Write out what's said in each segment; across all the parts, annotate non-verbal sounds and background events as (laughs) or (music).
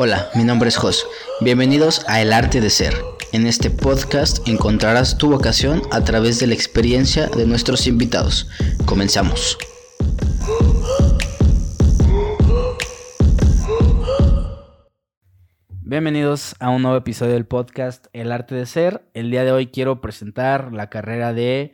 Hola, mi nombre es Jos. Bienvenidos a El Arte de Ser. En este podcast encontrarás tu vocación a través de la experiencia de nuestros invitados. Comenzamos. Bienvenidos a un nuevo episodio del podcast El Arte de Ser. El día de hoy quiero presentar la carrera de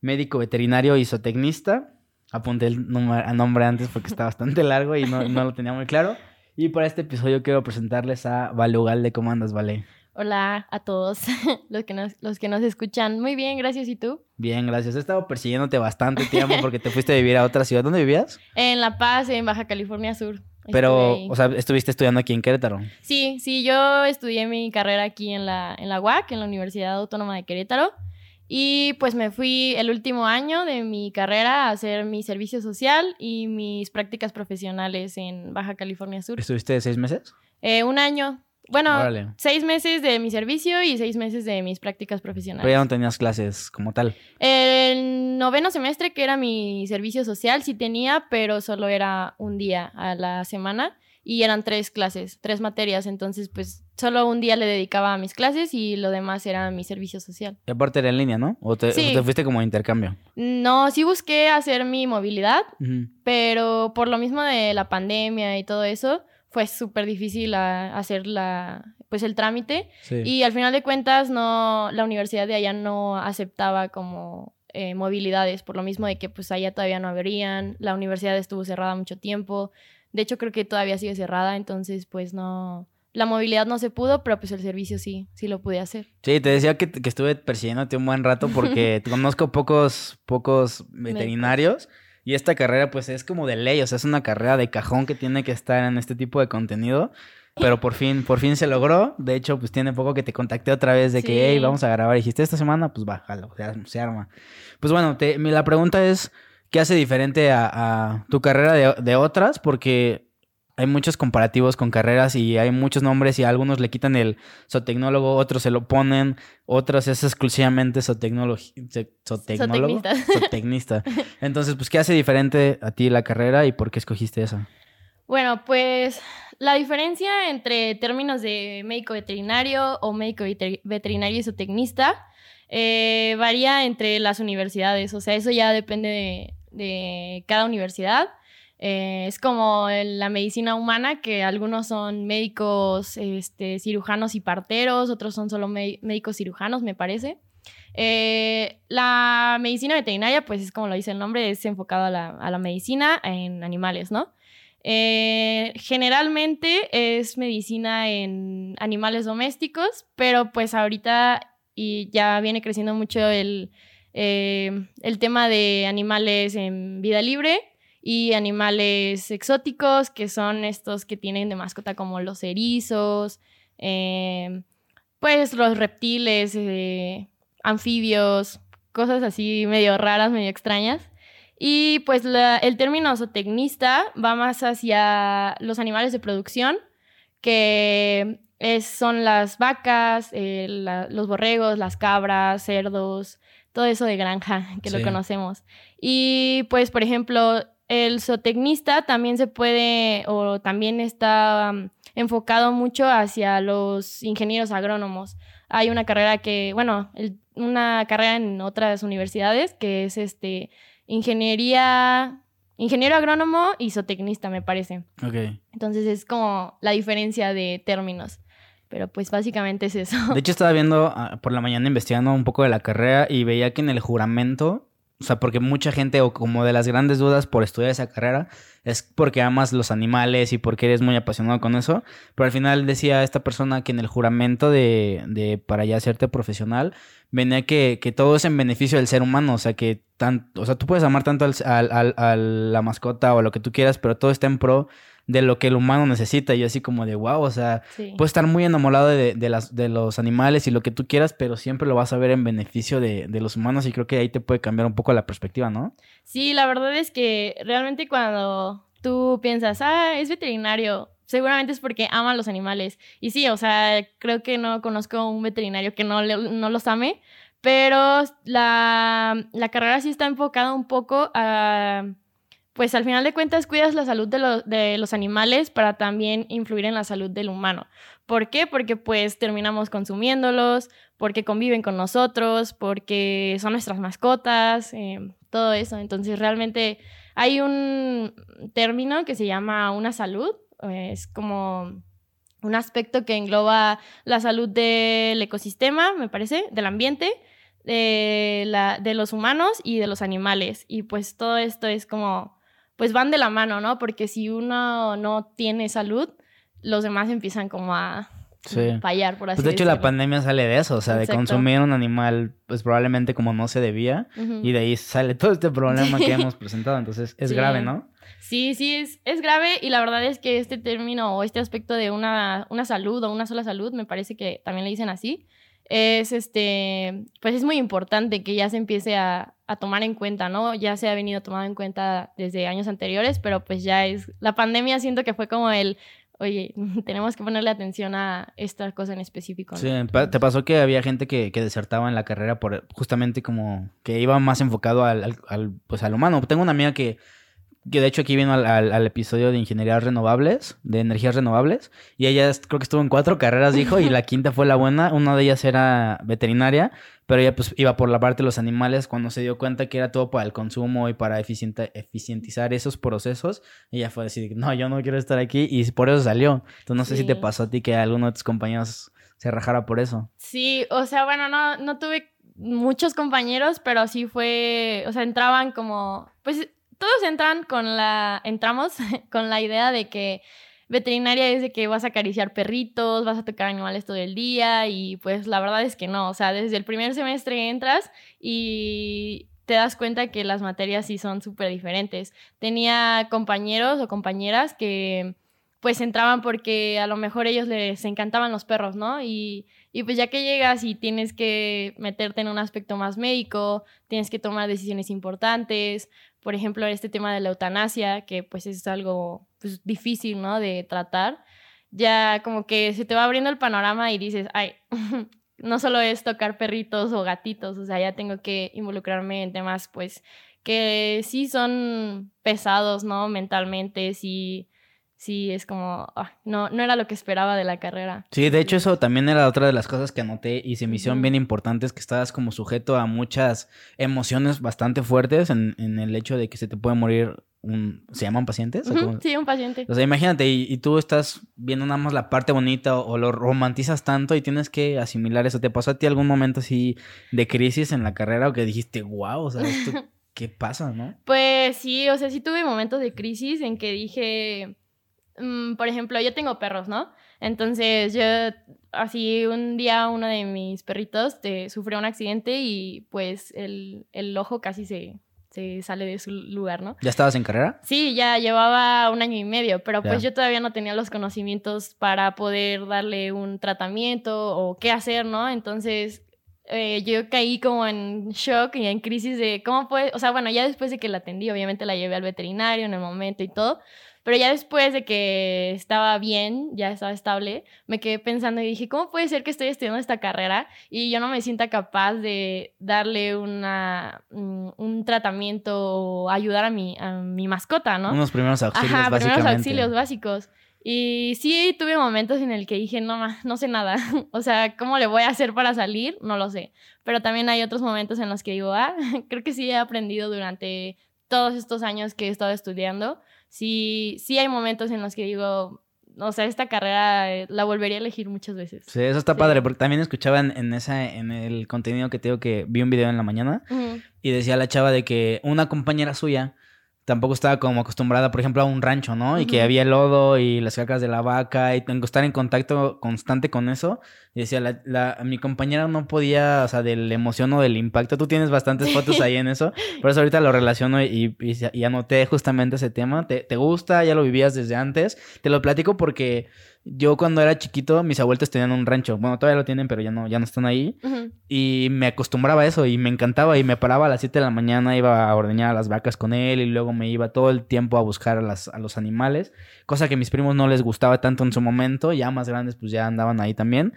médico veterinario y zootecnista. Apunté el nombre antes porque está bastante largo y no, no lo tenía muy claro. Y para este episodio quiero presentarles a Vale Ugalde. ¿Cómo andas, Vale? Hola a todos (laughs) los que, nos, los que nos escuchan. Muy bien, gracias. ¿Y tú? Bien, gracias. He estado persiguiéndote bastante tiempo (laughs) porque te fuiste a vivir a otra ciudad. ¿Dónde vivías? En La Paz, en Baja California Sur. Pero, o sea, estuviste estudiando aquí en Querétaro. Sí, sí, yo estudié mi carrera aquí en la, en la UAC, en la Universidad Autónoma de Querétaro. Y pues me fui el último año de mi carrera a hacer mi servicio social y mis prácticas profesionales en Baja California Sur. ¿Estuviste seis meses? Eh, un año. Bueno, seis meses de mi servicio y seis meses de mis prácticas profesionales. Pero ya no tenías clases como tal. El noveno semestre, que era mi servicio social, sí tenía, pero solo era un día a la semana y eran tres clases, tres materias, entonces pues solo un día le dedicaba a mis clases y lo demás era mi servicio social. Y aparte era en línea, ¿no? ¿O te, fuiste como intercambio? No, sí busqué hacer mi movilidad, pero por lo mismo de la pandemia y todo eso, fue súper difícil hacer la, pues el trámite y al final de cuentas no, la universidad de allá no aceptaba como eh, movilidades, por lo mismo de que pues allá todavía no habrían, la universidad estuvo cerrada mucho tiempo, de hecho, creo que todavía sigue cerrada, entonces pues no... La movilidad no se pudo, pero pues el servicio sí, sí lo pude hacer. Sí, te decía que, que estuve persiguiéndote un buen rato porque (laughs) conozco pocos, pocos veterinarios. Y esta carrera, pues, es como de ley, o sea, es una carrera de cajón que tiene que estar en este tipo de contenido. Pero por fin, por fin se logró. De hecho, pues tiene poco que te contacté otra vez de que, hey, vamos a grabar. Y dijiste, esta semana, pues bájalo, se arma. Pues bueno, te, la pregunta es, ¿Qué hace diferente a, tu carrera de, otras? Porque hay muchos comparativos con carreras y hay muchos nombres y algunos le quitan el zootecnólogo, otros se lo ponen, otros es exclusivamente zootecnólogo. (laughs) Zootecnista. Entonces, pues, ¿qué hace diferente a ti la carrera y por qué escogiste esa? Bueno, pues la diferencia entre términos de médico veterinario o médico veterinario y zootecnista eh, varía entre las universidades. O sea, eso ya depende de, de cada universidad. Eh, es como la medicina humana, que algunos son médicos este, cirujanos y parteros, otros son solo médicos cirujanos, me parece. Eh, la medicina veterinaria, pues es como lo dice el nombre, es enfocada a la, medicina en animales, ¿no? Eh, generalmente es medicina en animales domésticos, pero pues ahorita y ya viene creciendo mucho el, eh, el tema de animales en vida libre y animales exóticos, que son estos que tienen de mascota como los erizos, eh, pues los reptiles, eh, anfibios, cosas así medio raras, medio extrañas. Y pues el término zootecnista va más hacia los animales de producción, que son las vacas, los borregos, las cabras, cerdos, todo eso de granja, que lo conocemos. Y pues, por ejemplo, el zootecnista también se puede, o también está um, enfocado mucho hacia los ingenieros agrónomos. Hay una carrera que, bueno, una carrera en otras universidades que es este ingeniería, ingeniero agrónomo y zootecnista, me parece. Ok. Entonces es como la diferencia de términos. Pero pues básicamente es eso. De hecho, estaba viendo ah, por la mañana investigando un poco de la carrera y veía que en el juramento, o sea, porque mucha gente, o como de las grandes dudas por estudiar esa carrera, es porque amas los animales y porque eres muy apasionado con eso. Pero al final decía esta persona que en el juramento de, de para ya hacerte profesional, venía que, que, todo es en beneficio del ser humano. O sea, que tan, o sea, tú puedes amar tanto al, al, a la mascota o lo que tú quieras, pero todo está en pro de lo que el humano necesita. Y yo así como de, wow, o sea, puedes estar muy enamorado de, de, las, de los animales y lo que tú quieras, pero siempre lo vas a ver en beneficio de, de, los humanos y creo que ahí te puede cambiar un poco la perspectiva, ¿no? Sí, la verdad es que realmente cuando tú piensas, ah, es veterinario, seguramente es porque ama a los animales. Y sí, o sea, creo que no conozco un veterinario que no, no los ame, pero la, la carrera sí está enfocada un poco a pues al final de cuentas cuidas la salud de, de, los animales para también influir en la salud del humano. ¿Por qué? Porque pues terminamos consumiéndolos, porque conviven con nosotros, porque son nuestras mascotas, eh, todo eso. Entonces realmente hay un término que se llama una salud, es como un aspecto que engloba la salud del ecosistema, me parece, del ambiente, de, la, de los humanos y de los animales. Y pues todo esto es como pues van de la mano, ¿no? Porque si uno no tiene salud, los demás empiezan como a fallar, por así pues de hecho, la pandemia sale de eso, o sea, de consumir un animal, pues probablemente como no se debía, y de ahí sale todo este problema que (laughs) hemos presentado. Entonces, es grave, ¿no? Sí, sí, es, es grave y la verdad es que este término o este aspecto de una, una salud o una sola salud, me parece que también le dicen así, es este, pues es muy importante que ya se empiece a, a, tomar en cuenta, ¿no? Ya se ha venido tomando en cuenta desde años anteriores, pero pues ya es, la pandemia siento que fue como el, oye, (laughs) tenemos que ponerle atención a esta cosa en específico. Sí, ¿te pasó que había gente que, que, desertaba en la carrera por justamente como que iba más enfocado al, al, al, pues al humano? Tengo una amiga que que de hecho aquí vino al, episodio de ingeniería renovables, de energías renovables, y ella creo que estuvo en cuatro carreras, dijo, y la (laughs) quinta fue la buena, una de ellas era veterinaria, pero ella pues iba por la parte de los animales, cuando se dio cuenta que era todo para el consumo y para eficientizar esos procesos, ella fue a decir, no, yo no quiero estar aquí, y por eso salió. Entonces no sé si te pasó a ti que alguno de tus compañeros se rajara por eso. Sí, o sea, bueno, no, no tuve muchos compañeros, pero sí fue, o sea, entraban como, pues todos entran con la, entramos (laughs) con la idea de que veterinaria es de que vas a acariciar perritos, vas a tocar animales todo el día y pues la verdad es que no, o sea, desde el primer semestre entras y te das cuenta que las materias sí son súper diferentes. Tenía compañeros o compañeras que pues entraban porque a lo mejor ellos les encantaban los perros, ¿no? Y, y pues ya que llegas y tienes que meterte en un aspecto más médico, tienes que tomar decisiones importantes, por ejemplo, este tema de la eutanasia, que pues es algo pues, difícil, ¿no? De tratar, ya como que se te va abriendo el panorama y dices, ay, (laughs) no solo es tocar perritos o gatitos, o sea, ya tengo que involucrarme en temas pues que sí son pesados, ¿no? Mentalmente, sí sí es como, ah, no, no era lo que esperaba de la carrera. Sí, de hecho eso también era otra de las cosas que anoté y se me hicieron bien importantes, que estabas como sujeto a muchas emociones bastante fuertes en, en el hecho de que se te puede morir un... ¿Se llaman pacientes? Sí, un paciente. O sea, imagínate, y, tú estás viendo nada más la parte bonita o, lo romantizas tanto y tienes que asimilar eso. ¿Te pasó a ti algún momento así de crisis en la carrera o que dijiste, wow, o sea, (laughs) ¿qué pasa, no? Pues sí, o sea, sí tuve momentos de crisis en que dije Mm, por ejemplo, yo tengo perros, ¿no? Entonces, yo, así un día uno de mis perritos te, sufrió un accidente y pues el, el ojo casi se, se sale de su lugar, ¿no? ¿Ya estabas en carrera? Sí, ya llevaba un año y medio, pero pues yo todavía no tenía los conocimientos para poder darle un tratamiento o qué hacer, ¿no? Entonces eh, yo caí como en shock y en crisis de cómo puede, o sea, bueno, ya después de que la atendí, obviamente la llevé al veterinario en el momento y todo, pero ya después de que estaba bien, ya estaba estable, me quedé pensando y dije, ¿cómo puede ser que estoy estudiando esta carrera y yo no me sienta capaz de darle una, mm, un tratamiento o ayudar a mi, a mi mascota, ¿no? Unos primeros auxilios Ajá, primeros auxilios básicos. Y sí tuve momentos en el que dije, no, no sé nada. (laughs) o sea, ¿cómo le voy a hacer para salir? No lo sé. Pero también hay otros momentos en los que digo, ah, (laughs) creo que sí he aprendido durante todos estos años que he estado estudiando sí, sí hay momentos en los que digo, o sea, esta carrera eh, la volvería a elegir muchas veces. Sí, eso está padre, porque también escuchaba en, esa, en el contenido que te digo que vi un video en la mañana y decía la chava de que una compañera suya tampoco estaba como acostumbrada, por ejemplo, a un rancho, ¿no? Y que había lodo y las cacas de la vaca y tengo que estar en contacto constante con eso. Y decía, la, mi compañera no podía, o sea, del emoción o del impacto. Tú tienes bastantes fotos ahí en eso. (laughs) Por eso ahorita lo relaciono y, y, anoté justamente ese tema. ¿Te, ¿Te gusta? ¿Ya lo vivías desde antes? Te lo platico porque yo cuando era chiquito, mis abuelos tenían un rancho. Bueno, todavía lo tienen, pero ya no, ya no están ahí. Y me acostumbraba a eso y me encantaba. Y me paraba a las 7 de la mañana, iba a ordeñar a las vacas con él y luego me iba todo el tiempo a buscar a, las, a los animales. Cosa que a mis primos no les gustaba tanto en su momento. Ya más grandes, pues ya andaban ahí también.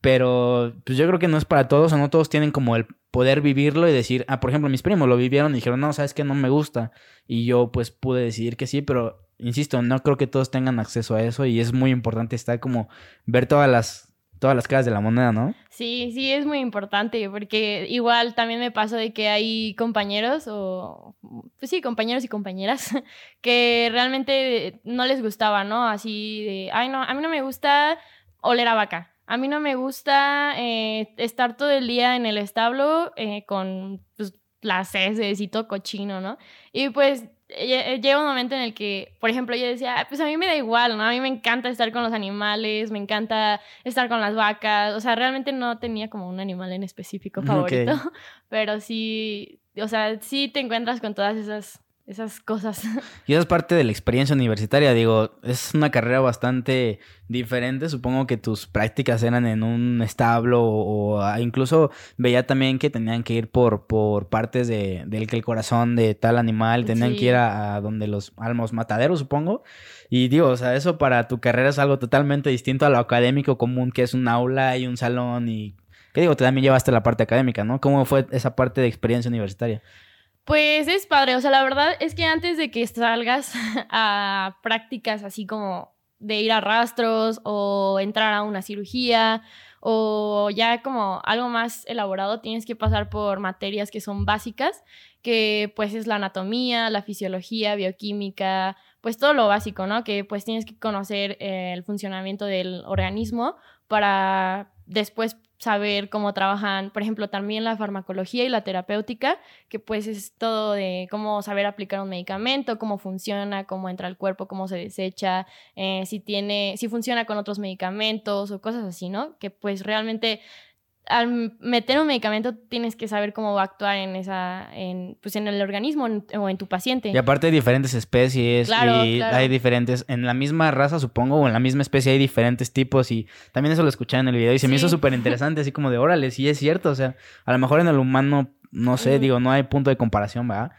Pero pues yo creo que no es para todos o no todos tienen como el poder vivirlo y decir, ah, por ejemplo, mis primos lo vivieron y dijeron, no, sabes que no me gusta. Y yo pues pude decidir que sí, pero insisto, no creo que todos tengan acceso a eso y es muy importante estar como ver todas las todas las caras de la moneda, ¿no? Sí, sí, es muy importante porque igual también me pasó de que hay compañeros o, pues sí, compañeros y compañeras (laughs) que realmente no les gustaba, ¿no? Así de, ay, no, a mí no me gusta oler a vaca. A mí no me gusta eh, estar todo el día en el establo eh, con pues, las heces y todo cochino, ¿no? Y pues eh, llega un momento en el que, por ejemplo, yo decía, pues a mí me da igual, ¿no? A mí me encanta estar con los animales, me encanta estar con las vacas, o sea, realmente no tenía como un animal en específico favorito, (laughs) pero sí, o sea, sí te encuentras con todas esas esas cosas. (laughs) Y eso es parte de la experiencia universitaria, digo, es una carrera bastante diferente, supongo que tus prácticas eran en un establo o, incluso veía también que tenían que ir por, por partes de, del que el corazón de tal animal, tenían que ir a, donde los almos mataderos, supongo. Y digo, o sea, eso para tu carrera es algo totalmente distinto a lo académico común, que es un aula y un salón y... ¿Qué digo? Te también llevaste la parte académica, ¿no? ¿Cómo fue esa parte de experiencia universitaria? Pues es padre, o sea, la verdad es que antes de que salgas (laughs) a prácticas así como de ir a rastros o entrar a una cirugía o ya como algo más elaborado, tienes que pasar por materias que son básicas, que pues es la anatomía, la fisiología, bioquímica, pues todo lo básico, ¿no? Que pues tienes que conocer el funcionamiento del organismo para después saber cómo trabajan, por ejemplo, también la farmacología y la terapéutica, que pues es todo de cómo saber aplicar un medicamento, cómo funciona, cómo entra al cuerpo, cómo se desecha, eh, si tiene, si funciona con otros medicamentos o cosas así, ¿no? Que pues realmente al meter un medicamento tienes que saber cómo va a actuar en esa, en, pues en el organismo o en tu paciente. Y aparte hay diferentes especies y hay diferentes, en la misma raza supongo, o en la misma especie hay diferentes tipos y también eso lo escuché en el video y se me hizo súper interesante, así como de órale, sí es cierto, o sea, a lo mejor en el humano, no sé, digo, no hay punto de comparación, ¿verdad?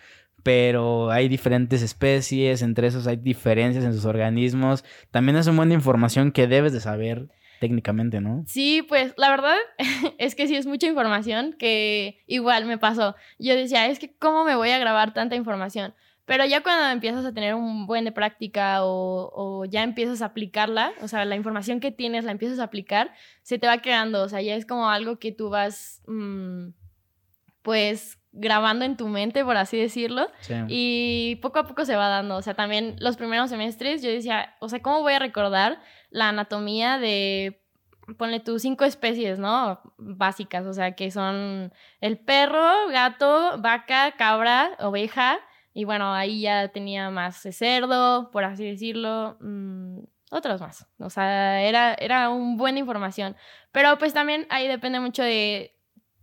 pero hay diferentes especies, entre esos hay diferencias en sus organismos. También es una buena información que debes de saber técnicamente, ¿no? Sí, pues la verdad (laughs) es que sí es mucha información que igual me pasó. Yo decía, es que ¿cómo me voy a grabar tanta información? Pero ya cuando empiezas a tener un buen de práctica o, ya empiezas a aplicarla, o sea, la información que tienes la empiezas a aplicar, se te va quedando, o sea, ya es como algo que tú vas, mm, pues, grabando en tu mente, por así decirlo, y poco a poco se va dando, o sea, también los primeros semestres yo decía, o sea, ¿cómo voy a recordar la anatomía de, ponle tú, cinco especies, ¿no? Básicas, o sea, que son el perro, gato, vaca, cabra, oveja, y bueno, ahí ya tenía más cerdo, por así decirlo, mm, otros más. O sea, era, era un buena información. Pero pues también ahí depende mucho de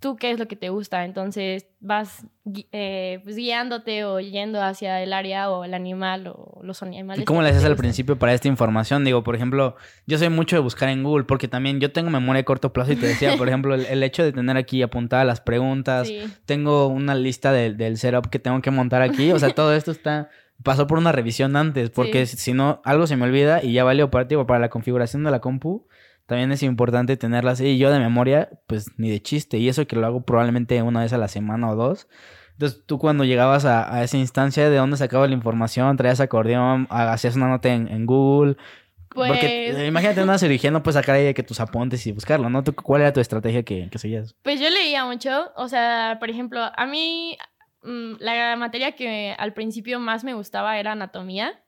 tú qué es lo que te gusta. Entonces vas eh, pues, guiándote o yendo hacia el área o el animal o los animales. ¿Y cómo le haces al principio para esta información? Digo, por ejemplo, yo soy mucho de buscar en Google porque también yo tengo memoria de corto plazo y te decía, por (laughs) ejemplo, el, hecho de tener aquí apuntadas las preguntas, tengo una lista del setup que tengo que montar aquí, o sea, todo esto está pasó por una revisión antes, porque si no, algo se me olvida y ya valió para, para la configuración de la compu también es importante tenerla así. Y yo de memoria, pues ni de chiste. Y eso que lo hago probablemente una vez a la semana o dos. Entonces tú cuando llegabas a, esa instancia, ¿de dónde sacabas la información? ¿Traías acordeón? ¿Hacías una nota en, Google? Porque pues imagínate una cirugía, no puedes sacar ahí de que tus apuntes y buscarlo, ¿no? ¿Cuál era tu estrategia que, que seguías? Pues yo leía mucho. O sea, por ejemplo, a mí mm, la materia que al principio más me gustaba era anatomía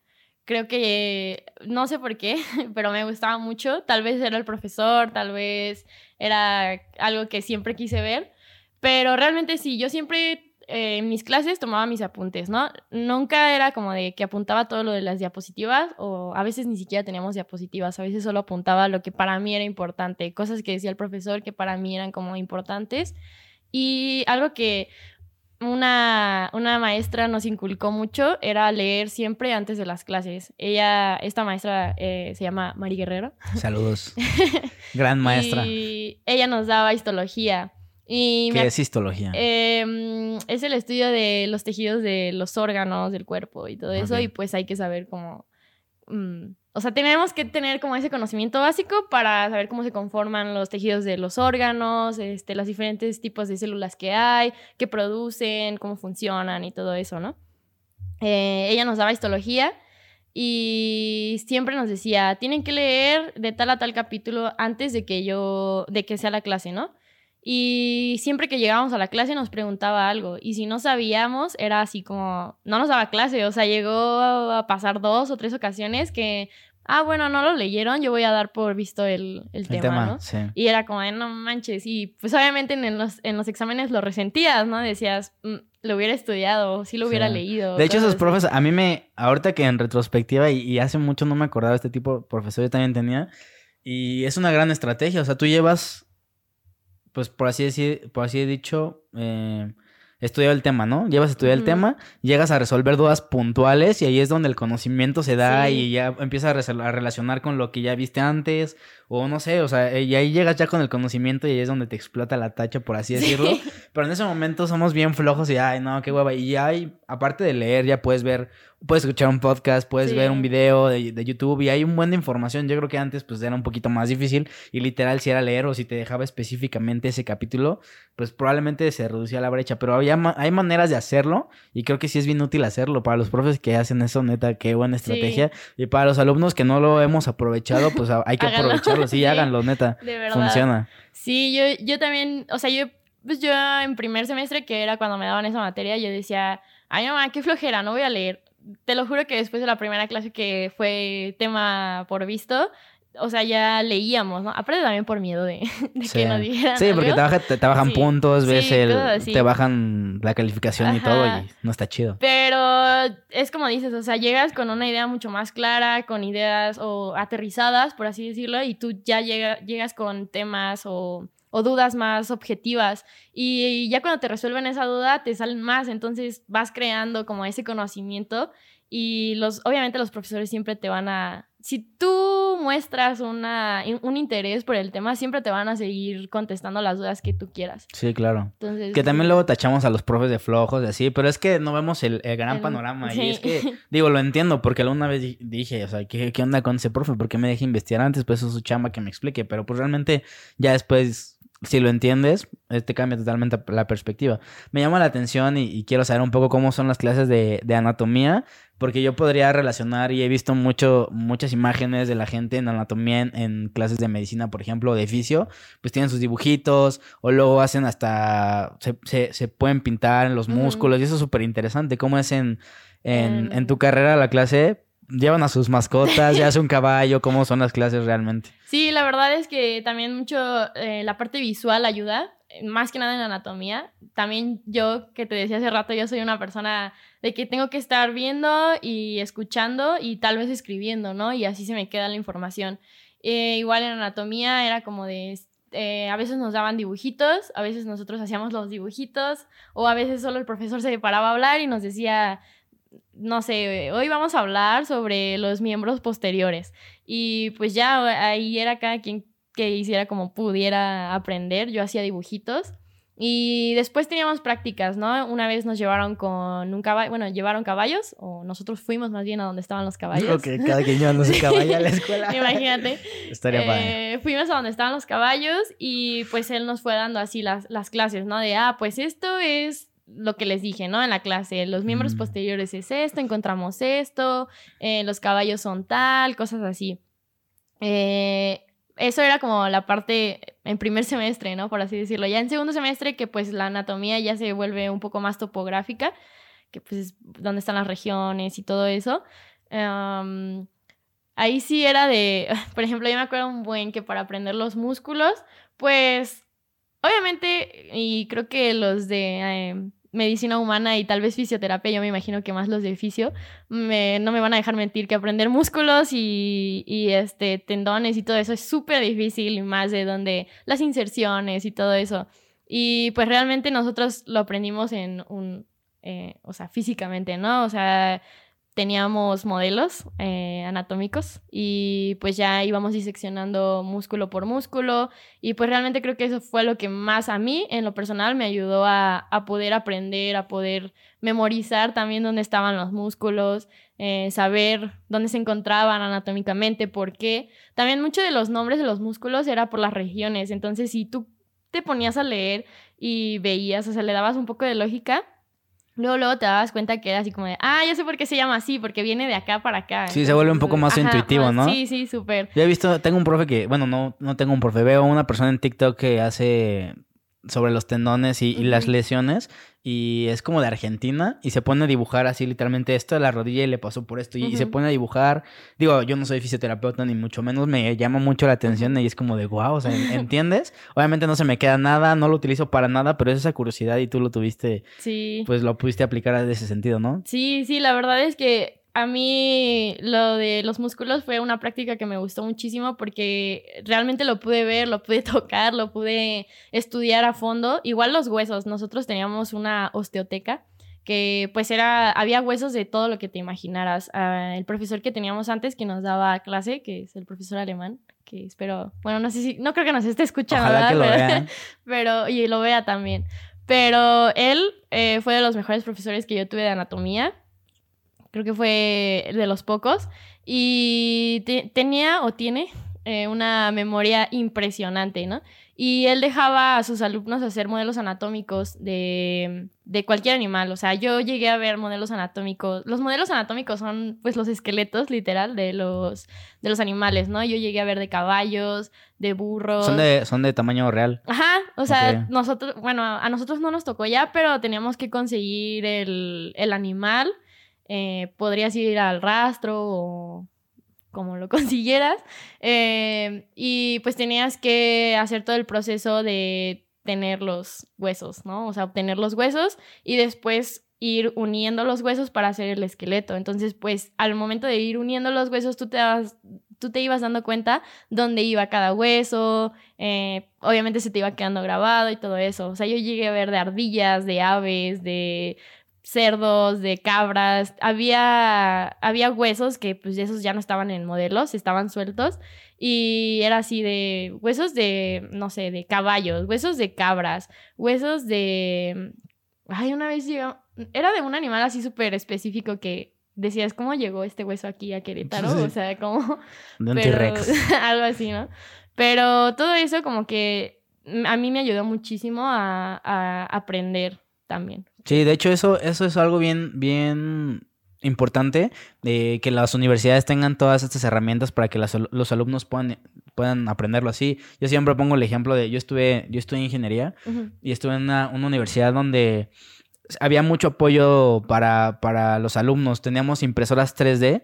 creo que no sé por qué, (laughs) pero me gustaba mucho. Tal vez era el profesor, tal vez era algo que siempre quise ver, pero realmente sí, yo siempre eh, en mis clases tomaba mis apuntes, ¿no? Nunca era como de que apuntaba todo lo de las diapositivas o a veces ni siquiera teníamos diapositivas, a veces solo apuntaba lo que para mí era importante, cosas que decía el profesor que para mí eran como importantes. Y algo que una, una, maestra nos inculcó mucho era leer siempre antes de las clases. Ella, esta maestra eh, se llama Mari Guerrero. Saludos. (laughs) Gran maestra. Y ella nos daba histología. Y ¿Qué es histología? Em, es el estudio de los tejidos de los órganos del cuerpo y todo eso. Y pues hay que saber cómo mm, o sea, tenemos que tener como ese conocimiento básico para saber cómo se conforman los tejidos de los órganos, este, los diferentes tipos de células que hay, qué producen, cómo funcionan y todo eso, ¿no? Eh, ella nos daba histología y siempre nos decía, tienen que leer de tal a tal capítulo antes de que yo, de que sea la clase, ¿no? Y siempre que llegábamos a la clase nos preguntaba algo. Y si no sabíamos, era así como, no nos daba clase. O sea, llegó a pasar dos o tres ocasiones que, ah, bueno, no lo leyeron, yo voy a dar por visto el, tema, ¿no? Y era como, no manches. Y pues obviamente en los, en los exámenes lo resentías, ¿no? Decías, mm, lo hubiera estudiado, sí lo hubiera leído. De hecho, esos profes, a mí me, ahorita que en retrospectiva y, y hace mucho no me acordaba de este tipo de profesor, yo también tenía. Y es una gran estrategia, o sea, tú llevas pues por así decir, por así he dicho, eh, estudiar el tema, ¿no? Llevas a estudiar el tema, llegas a resolver dudas puntuales y ahí es donde el conocimiento se da y ya empiezas a, relacionar con lo que ya viste antes o no sé, o sea, y ahí llegas ya con el conocimiento y ahí es donde te explota la tacha, por así decirlo. (laughs) Pero en ese momento somos bien flojos y, ay, no, qué hueva. Y ya hay, aparte de leer, ya puedes ver puedes escuchar un podcast, puedes ver un video de, YouTube y hay un buen de información. Yo creo que antes pues era un poquito más difícil y literal si era leer o si te dejaba específicamente ese capítulo, pues probablemente se reducía la brecha, pero había hay maneras de hacerlo y creo que sí es bien útil hacerlo para los profes que hacen eso, neta, qué buena estrategia. Y para los alumnos que no lo hemos aprovechado, pues hay que (laughs) aprovecharlo, (laughs) sí, háganlo, neta. De verdad. Funciona. Sí, yo, yo también, o sea, yo pues yo en primer semestre, que era cuando me daban esa materia, yo decía, ay, mamá, qué flojera, no voy a leer te lo juro que después de la primera clase que fue tema por visto, o sea, ya leíamos, ¿no? Aparte también por miedo de, (laughs) que nos dijeran. Sí, porque te, te, bajan puntos, ves el. Te bajan la calificación y todo y no está chido. Pero es como dices, o sea, llegas con una idea mucho más clara, con ideas o aterrizadas, por así decirlo, y tú ya llega, llegas con temas o o dudas más objetivas. Y, ya cuando te resuelven esa duda, te salen más, entonces vas creando como ese conocimiento y los, obviamente los profesores siempre te van a, si tú muestras una, un interés por el tema, siempre te van a seguir contestando las dudas que tú quieras. Sí, claro. Entonces, que también luego tachamos a los profes de flojos y así, pero es que no vemos el, gran panorama. Y es que, (laughs) digo, lo entiendo, porque alguna vez dije, o sea, ¿qué, ¿qué onda con ese profe? ¿Por qué me deja investigar antes? Pues eso es su chamba que me explique, pero pues realmente ya después si lo entiendes, te cambia totalmente la perspectiva. Me llama la atención y, quiero saber un poco cómo son las clases de, anatomía, porque yo podría relacionar y he visto mucho, muchas imágenes de la gente en anatomía en, clases de medicina, por ejemplo, de fisio, pues tienen sus dibujitos o luego hacen hasta, se, pueden pintar en los músculos y eso es súper interesante. ¿Cómo es en, en, en tu carrera la clase? Llevan a sus mascotas, ya hace un (laughs) caballo, cómo son las clases realmente. Sí, la verdad es que también mucho eh, la parte visual ayuda, más que nada en anatomía. También yo, que te decía hace rato, yo soy una persona de que tengo que estar viendo y escuchando y tal vez escribiendo, ¿no? Y así se me queda la información. Eh, igual en anatomía era como de eh, a veces nos daban dibujitos, a veces nosotros hacíamos los dibujitos, o a veces solo el profesor se paraba a hablar y nos decía, no sé, hoy vamos a hablar sobre los miembros posteriores. Y pues ya ahí era cada quien que hiciera como pudiera aprender. Yo hacía dibujitos. Y después teníamos prácticas, ¿no? Una vez nos llevaron con un caballo, bueno, llevaron caballos, o nosotros fuimos más bien a donde estaban los caballos. que cada quien llevando su (laughs) caballo a la escuela. Imagínate. Estaría eh, Fuimos a donde estaban los caballos y pues él nos fue dando así las, las clases, ¿no? De, ah, pues esto es lo que les dije, ¿no? En la clase, los miembros mm. posteriores es esto, encontramos esto, eh, los caballos son tal, cosas así. Eh, eso era como la parte en primer (laughs) semestre, ¿no? Por así decirlo. Ya en segundo semestre, que pues la anatomía ya se vuelve un poco más topográfica, que pues es donde están las regiones y todo eso. ahí sí era de, (laughs) por ejemplo, yo me acuerdo un buen que para aprender los músculos, pues Obviamente, y creo que los de em, medicina humana y tal vez fisioterapia, yo me imagino que más los de fisio, no me van a dejar mentir que aprender músculos y, y este, tendones y todo eso es súper difícil, y más de donde las inserciones y todo eso. Y pues realmente nosotros lo aprendimos en un, eh, o sea, físicamente, ¿no? O sea, teníamos modelos eh, anatómicos y pues ya íbamos diseccionando músculo por músculo y pues realmente creo que eso fue lo que más a mí en lo personal me ayudó a, poder aprender, a poder memorizar también dónde estaban los músculos, eh, saber dónde se encontraban anatómicamente, por qué. También mucho de los nombres de los músculos era por las regiones, entonces si tú te ponías a leer y veías, o sea, le dabas un poco de lógica, Luego, luego te dabas cuenta que era así como de, ah, ya sé por qué se llama así, porque viene de acá para acá. Sí, se vuelve un poco más intuitivo, ¿no? Sí, sí, súper. Yo he visto, tengo un profe que, bueno, no, no tengo un profe, veo una persona en TikTok que hace sobre los tendones y, las lesiones. Y es como de Argentina. Y se pone a dibujar así literalmente esto de la rodilla y le pasó por esto. Y, se pone a dibujar. Digo, yo no soy fisioterapeuta ni mucho menos. Me llama mucho la atención y es como de wow. O sea, (laughs) ¿entiendes? Obviamente no se me queda nada, no lo utilizo para nada, pero es esa curiosidad y tú lo tuviste. Sí. Pues lo pudiste aplicar en ese sentido, ¿no? Sí, sí, la verdad es que a mí lo de los músculos fue una práctica que me gustó muchísimo porque realmente lo pude ver, lo pude (laughs) tocar, lo pude estudiar a fondo. Igual los huesos, nosotros teníamos una osteoteca que pues era, había huesos de todo lo que te imaginaras. Ah, el profesor que teníamos antes que nos daba clase, que es el profesor alemán, que espero, bueno, no sé si, no creo que nos esté escuchando, pero, (laughs) pero, y lo vea también. Pero él eh, fue de los mejores profesores que yo tuve de anatomía creo que fue de los pocos, y tenía o tiene eh, una memoria impresionante, ¿no? Y él dejaba a sus alumnos hacer modelos anatómicos de, de, cualquier animal. O sea, yo llegué a ver modelos anatómicos. Los modelos anatómicos son pues los esqueletos, literal, de los, de los animales, ¿no? Yo llegué a ver de caballos, de burros. Son de, son de tamaño real. Ajá. O sea, nosotros, bueno, a nosotros no nos tocó ya, pero teníamos que conseguir el, el animal eh, podrías ir al rastro o como lo (laughs) consiguieras. Eh, y pues tenías que hacer todo el proceso de tener los huesos, ¿no? O sea, obtener los huesos y después ir uniendo los huesos para hacer el esqueleto. Entonces, pues al momento de ir uniendo los huesos, tú te, ibas dando cuenta dónde iba cada hueso, eh, obviamente se te iba quedando grabado y todo eso. O sea, yo llegué a ver de ardillas, de aves, de cerdos, de cabras, había, había huesos que pues esos ya no estaban en modelos, estaban sueltos y era así de huesos de, no sé, de caballos, huesos de cabras, huesos de... Ay, una vez llegó, era de un animal así súper específico que decías, ¿cómo llegó este hueso aquí a Querétaro? O sea, como... De un T-Rex. (laughs) algo así, ¿no? Pero todo eso como que a mí me ayudó muchísimo a, a aprender también. Sí, de hecho eso, eso es algo bien, bien importante, de que las universidades tengan todas estas herramientas para que los alumnos puedan, puedan aprenderlo así. Yo siempre pongo el ejemplo de, yo estuve, yo estudié ingeniería y estuve en una, universidad donde había mucho apoyo para, para los alumnos. Teníamos impresoras 3D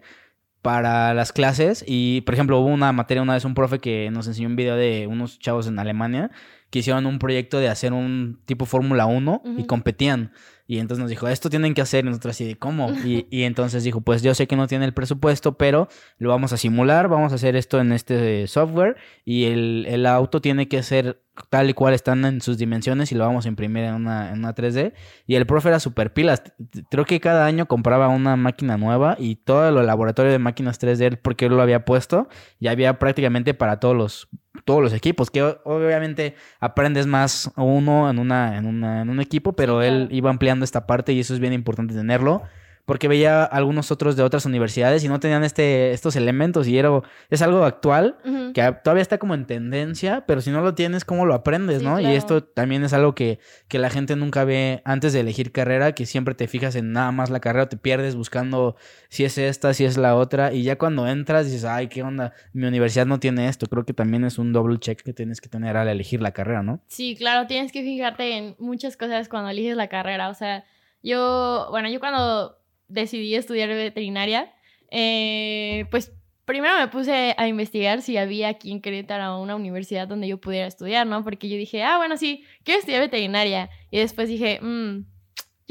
para las clases y, por ejemplo, hubo una materia una vez, un profe que nos enseñó un video de unos chavos en Alemania que hicieron un proyecto de hacer un tipo Fórmula 1 y competían. Y entonces nos dijo, esto tienen que hacer. Y nosotros así de, ¿cómo? (laughs) Y, y, entonces dijo, pues yo sé que no tiene el presupuesto, pero lo vamos a simular, vamos a hacer esto en este software y el, el auto tiene que ser tal y cual están en sus dimensiones y lo vamos a imprimir en una, en una 3D. Y el profe era súper pilas. Creo que cada año compraba una máquina nueva y todo el laboratorio de máquinas 3D, porque él lo había puesto, ya había prácticamente para todos los, todos los equipos, que obviamente aprendes más uno en, una, en, una, en un equipo, pero él iba ampliando esta parte y eso es bien importante tenerlo porque veía algunos otros de otras universidades y no tenían este, estos elementos y era, es algo actual que todavía está como en tendencia, pero si no lo tienes, ¿cómo lo aprendes, no? Y esto también es algo que, que, la gente nunca ve antes de elegir carrera, que siempre te fijas en nada más la carrera, te pierdes buscando si es esta, si es la otra, y ya cuando entras dices, ay, ¿qué onda? Mi universidad no tiene esto. Creo que también es un double check que tienes que tener al elegir la carrera, ¿no? Sí, claro, tienes que fijarte en muchas cosas cuando eliges la carrera. O sea, yo, bueno, yo cuando decidí estudiar veterinaria, eh, pues primero me puse a investigar si había aquí en Querétaro una universidad donde yo pudiera estudiar, ¿no? Porque yo dije, ah, bueno, sí, quiero estudiar veterinaria. Y después dije, mmm,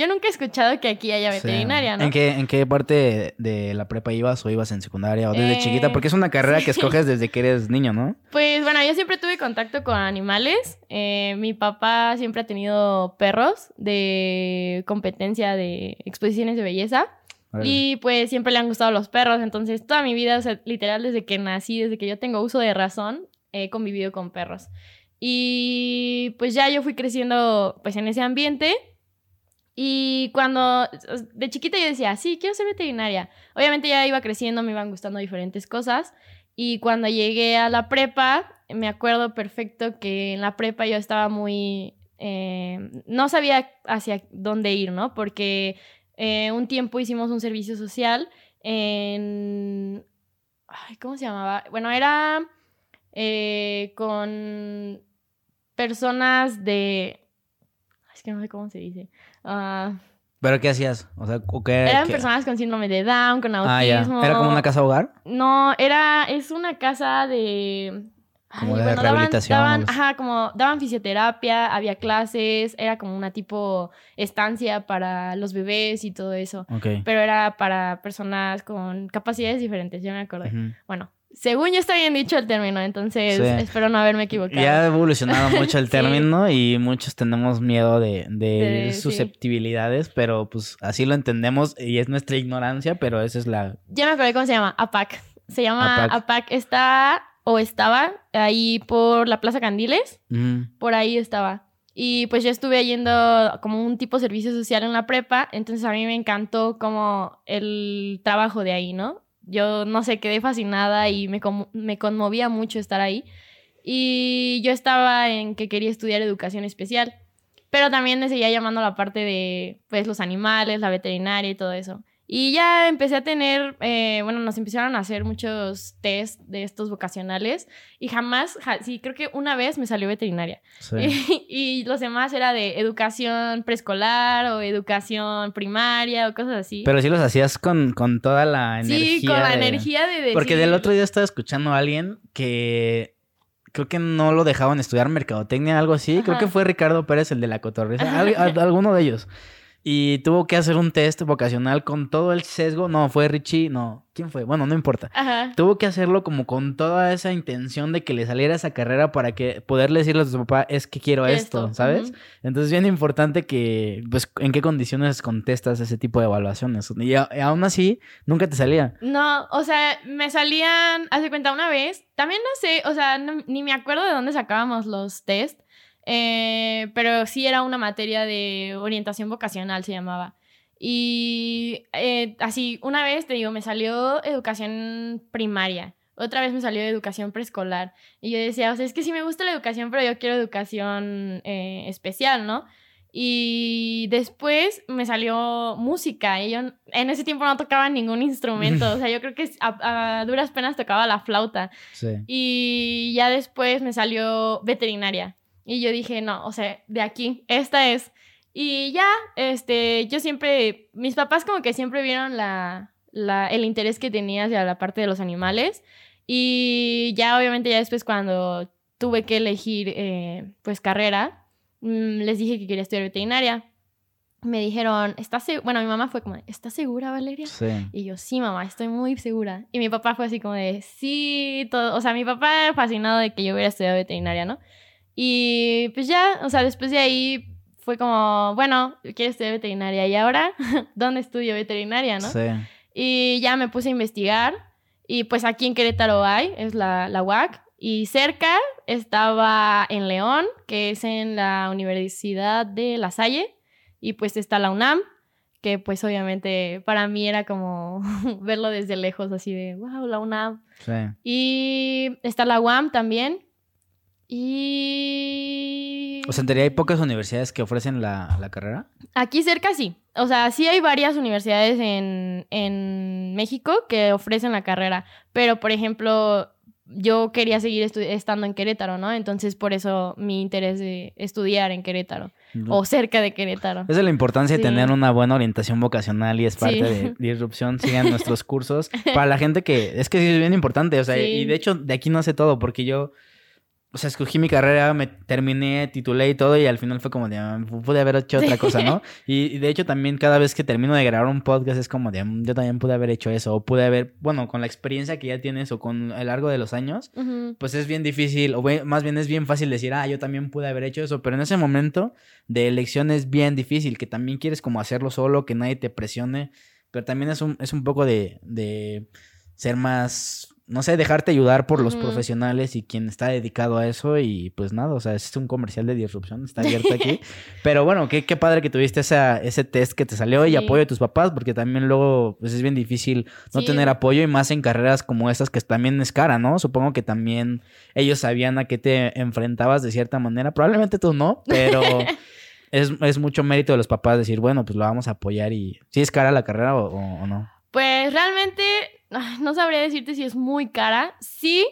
yo nunca he escuchado que aquí haya veterinaria, ¿no? ¿En qué, ¿En qué parte de la prepa ibas o ibas en secundaria o desde chiquita? Eh, Porque es una carrera que escoges desde que eres niño, ¿no? Pues bueno, yo siempre tuve contacto con animales. Eh, mi papá siempre ha tenido perros de competencia de exposiciones de belleza. Y pues siempre le han gustado los perros, entonces toda mi vida, o sea, literal desde que nací, desde que yo tengo uso de razón, he convivido con perros. Y pues ya yo fui creciendo pues en ese ambiente. Y cuando de chiquita yo decía, sí, quiero ser veterinaria. Obviamente ya iba creciendo, me iban gustando diferentes cosas. Y cuando llegué a la prepa, me acuerdo perfecto que en la prepa yo estaba muy... Eh, no sabía hacia dónde ir, ¿no? Porque eh, un tiempo hicimos un servicio social en... ¿Cómo se llamaba? Bueno, era eh, con personas de... Es que no sé cómo se dice. Uh, ¿Pero qué hacías? O sea, ¿qué, eran personas con síndrome de Down, con autismo. Ah, ya. ¿Era como una casa hogar? No, era... Es una casa de... Como de rehabilitación. Daban, ajá, como daban fisioterapia, había clases, era como una tipo estancia para los bebés y todo eso. Okay. Pero era para personas con capacidades diferentes, yo me acordé. Bueno, según yo está bien dicho el término, entonces espero no haberme equivocado. Ya ha evolucionado mucho el (laughs) término y muchos tenemos miedo de, de, susceptibilidades, pero pues así lo entendemos y es nuestra ignorancia, pero esa es la... Ya me acordé cómo se llama, APAC. Se llama APAC. APAC. Está o estaba ahí por la Plaza Candiles, por ahí estaba. Y pues yo estuve yendo como un tipo de servicio social en la prepa, entonces a mí me encantó como el trabajo de ahí, ¿no? Yo no sé, quedé fascinada y me, me conmovía mucho estar ahí. Y yo estaba en que quería estudiar educación especial, pero también me seguía llamando la parte de pues los animales, la veterinaria y todo eso. Y ya empecé a tener, eh, bueno, nos empezaron a hacer muchos test de estos vocacionales y jamás, sí, creo que una vez me salió veterinaria. (laughs) Y, los demás era de educación preescolar o educación primaria o cosas así. Pero sí los hacías con, con toda la energía. Sí, con la energía de decir... Porque del otro día estaba escuchando a alguien que creo que no lo dejaban estudiar mercadotecnia, algo así. Creo que fue Ricardo Pérez, el de la cotorriza. (laughs) alguno de ellos. Y tuvo que hacer un test vocacional con todo el sesgo. No, fue Richie, no. ¿Quién fue? Bueno, no importa. Tuvo que hacerlo como con toda esa intención de que le saliera esa carrera para que poderle decirle a su papá, es que quiero esto, ¿sabes? Entonces es bien importante que, pues, en qué condiciones contestas ese tipo de evaluaciones. Y, aún así, nunca te salía. No, o sea, me salían, hace cuenta una vez, también no sé, o sea, ni me acuerdo de dónde sacábamos los test eh, pero sí era una materia de orientación vocacional, se llamaba. Y eh, así, una vez, te digo, me salió educación primaria, otra vez me salió educación preescolar. Y yo decía, o sea, es que sí me gusta la educación, pero yo quiero educación eh, especial, ¿no? Y después me salió música. Y yo en ese tiempo no tocaba ningún instrumento. (laughs) O sea, yo creo que a, a duras penas tocaba la flauta. Sí. Y ya después me salió veterinaria. Y yo dije, no, o sea, de aquí, esta es. Y ya, este, yo siempre, mis papás como que siempre vieron la, la, el interés que tenía hacia la parte de los animales. Y ya obviamente ya después cuando tuve que elegir, eh, pues, carrera, mm, les dije que quería estudiar veterinaria. Me dijeron, ¿estás segura? Bueno, mi mamá fue como, ¿estás segura, Valeria? Sí. Y yo, sí, mamá, estoy muy segura. Y mi papá fue así como de, sí, todo. O sea, mi papá fascinado de que yo hubiera estudiado veterinaria, ¿no? Y pues ya, o sea, después de ahí fue como, bueno, quiero estudiar veterinaria. ¿Y ahora (laughs) dónde estudio veterinaria, no? Sí. Y ya me puse a investigar. Y pues aquí en Querétaro hay, es la, la UAC. Y cerca estaba en León, que es en la Universidad de La Salle. Y pues está la UNAM, que pues obviamente para mí era como (laughs) verlo desde lejos, así de, wow, la UNAM. Sí. Y está la UAM también, y... O sea, ¿en hay pocas universidades que ofrecen la, carrera? Aquí cerca sí. O sea, sí hay varias universidades en, en México que ofrecen la carrera. Pero, por ejemplo, yo quería seguir estando en Querétaro, ¿no? Entonces, por eso mi interés de estudiar en Querétaro. O cerca de Querétaro. Esa es la importancia de tener una buena orientación vocacional y es parte de (laughs) Disrupción. Sigan nuestros cursos. Para la gente que... Es que sí es bien importante. O sea, y de hecho, de aquí no sé todo porque yo o sea, escogí mi carrera, me terminé, titulé y todo, y al final fue como de, ah, pude haber hecho otra cosa, ¿no? (laughs) Y, de hecho también cada vez que termino de grabar un podcast es como de, mm, yo también pude haber hecho eso, o pude haber, bueno, con la experiencia que ya tienes o con el largo de los años, pues es bien difícil, o más bien es bien fácil decir, ah, yo también pude haber hecho eso, pero en ese momento de elección es bien difícil, que también quieres como hacerlo solo, que nadie te presione, pero también es un, es un poco de, de ser más no sé, dejarte ayudar por los profesionales y quien está dedicado a eso y pues nada, o sea, es un comercial de disrupción, está (laughs) abierto aquí. Pero bueno, qué, qué padre que tuviste esa, ese test que te salió y apoyo de tus papás, porque también luego pues es bien difícil no tener apoyo y más en carreras como esas que también es cara, ¿no? Supongo que también ellos sabían a qué te enfrentabas de cierta manera, probablemente tú no, pero... (laughs) es, es, mucho mérito de los papás decir, bueno, pues lo vamos a apoyar y si es cara la carrera o no. Pues realmente no sabría decirte si es muy cara. Sí,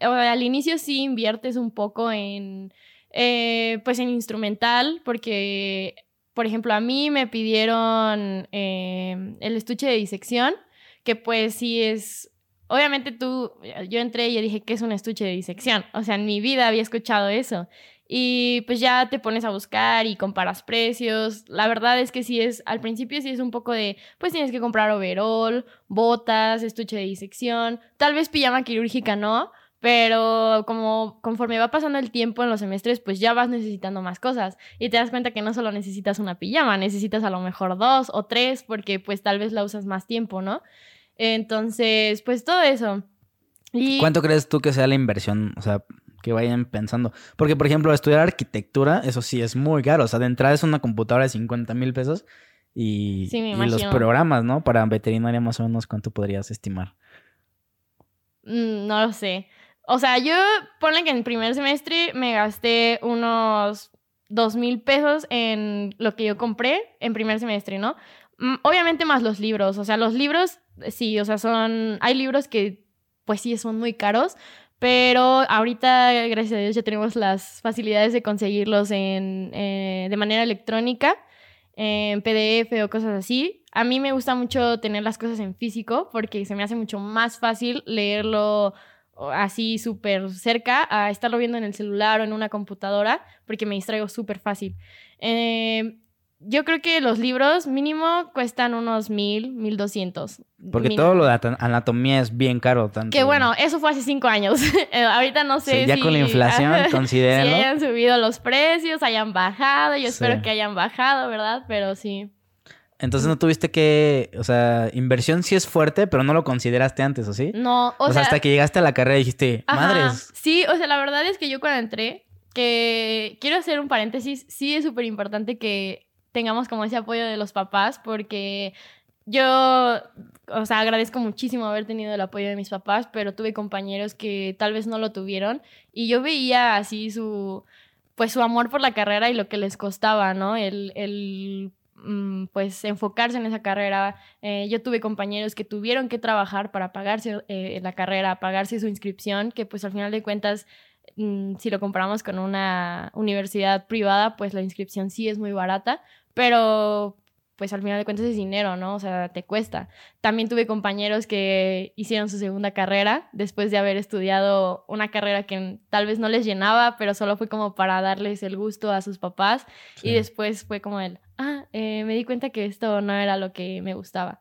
al inicio sí inviertes un poco en, eh, pues en instrumental, porque, por ejemplo, a mí me pidieron eh, el estuche de disección, que pues sí es, obviamente tú, yo entré y dije que es un estuche de disección, o sea, en mi vida había escuchado eso. Y pues ya te pones a buscar y comparas precios. La verdad es que sí es, al principio sí es un poco de, pues tienes que comprar overall, botas, estuche de disección, tal vez pijama quirúrgica no, pero como conforme va pasando el tiempo en los semestres, pues ya vas necesitando más cosas y te das cuenta que no solo necesitas una pijama, necesitas a lo mejor dos o tres porque pues tal vez la usas más tiempo, ¿no? Entonces, pues todo eso. Y... ¿Cuánto crees tú que sea la inversión? O sea, que vayan pensando. Porque, por ejemplo, estudiar arquitectura, eso sí es muy caro. O sea, de entrada es una computadora de 50 mil pesos y, los programas, ¿no? Para veterinaria más o menos, ¿cuánto podrías estimar? Mm, no lo sé. O sea, yo, ponle que en primer semestre me gasté unos 2 mil pesos en lo que yo compré en primer semestre, ¿no? Mm, obviamente más los libros. O sea, los libros, sí, o sea, son... Hay libros que, pues sí, son muy caros, pero ahorita, gracias a Dios, ya tenemos las facilidades de conseguirlos en, eh, de manera electrónica, en PDF o cosas así. A mí me gusta mucho tener las cosas en físico porque se me hace mucho más fácil leerlo así súper cerca a estarlo viendo en el celular o en una computadora porque me distraigo súper fácil. Eh, yo creo que los libros mínimo cuestan unos mil, mil doscientos. Porque todo lo de anatomía es bien caro. Tanto... Que bueno, eso fue hace cinco años. (laughs) Eh, ahorita no sé ya con la inflación, (laughs) considérenlo. Si hayan subido los precios, hayan bajado. Yo espero que hayan bajado, ¿verdad? Pero sí. Entonces no tuviste que, o sea, inversión sí es fuerte, pero no lo consideraste antes, ¿o sí? No, o, sea, hasta que llegaste a la carrera dijiste, madres. Sí, o sea, la verdad es que yo cuando entré, que quiero hacer un paréntesis, sí es súper importante que tengamos como ese apoyo de los papás, porque yo, o sea, agradezco muchísimo haber tenido el apoyo de mis papás, pero tuve compañeros que tal vez no lo tuvieron y yo veía así su, pues su amor por la carrera y lo que les costaba, ¿no? El, el mm, pues enfocarse en esa carrera. Eh, yo tuve compañeros que tuvieron que trabajar para pagarse eh, la carrera, pagarse su inscripción, que pues al final de cuentas mm, si lo comparamos con una universidad privada, pues la inscripción sí es muy barata, pero pues al final de cuentas es dinero, ¿no? O sea, te cuesta. También tuve compañeros que hicieron su segunda carrera después de haber estudiado una carrera que tal vez no les llenaba, pero solo fue como para darles el gusto a sus papás. Y después fue como el, ah, eh, me di cuenta que esto no era lo que me gustaba.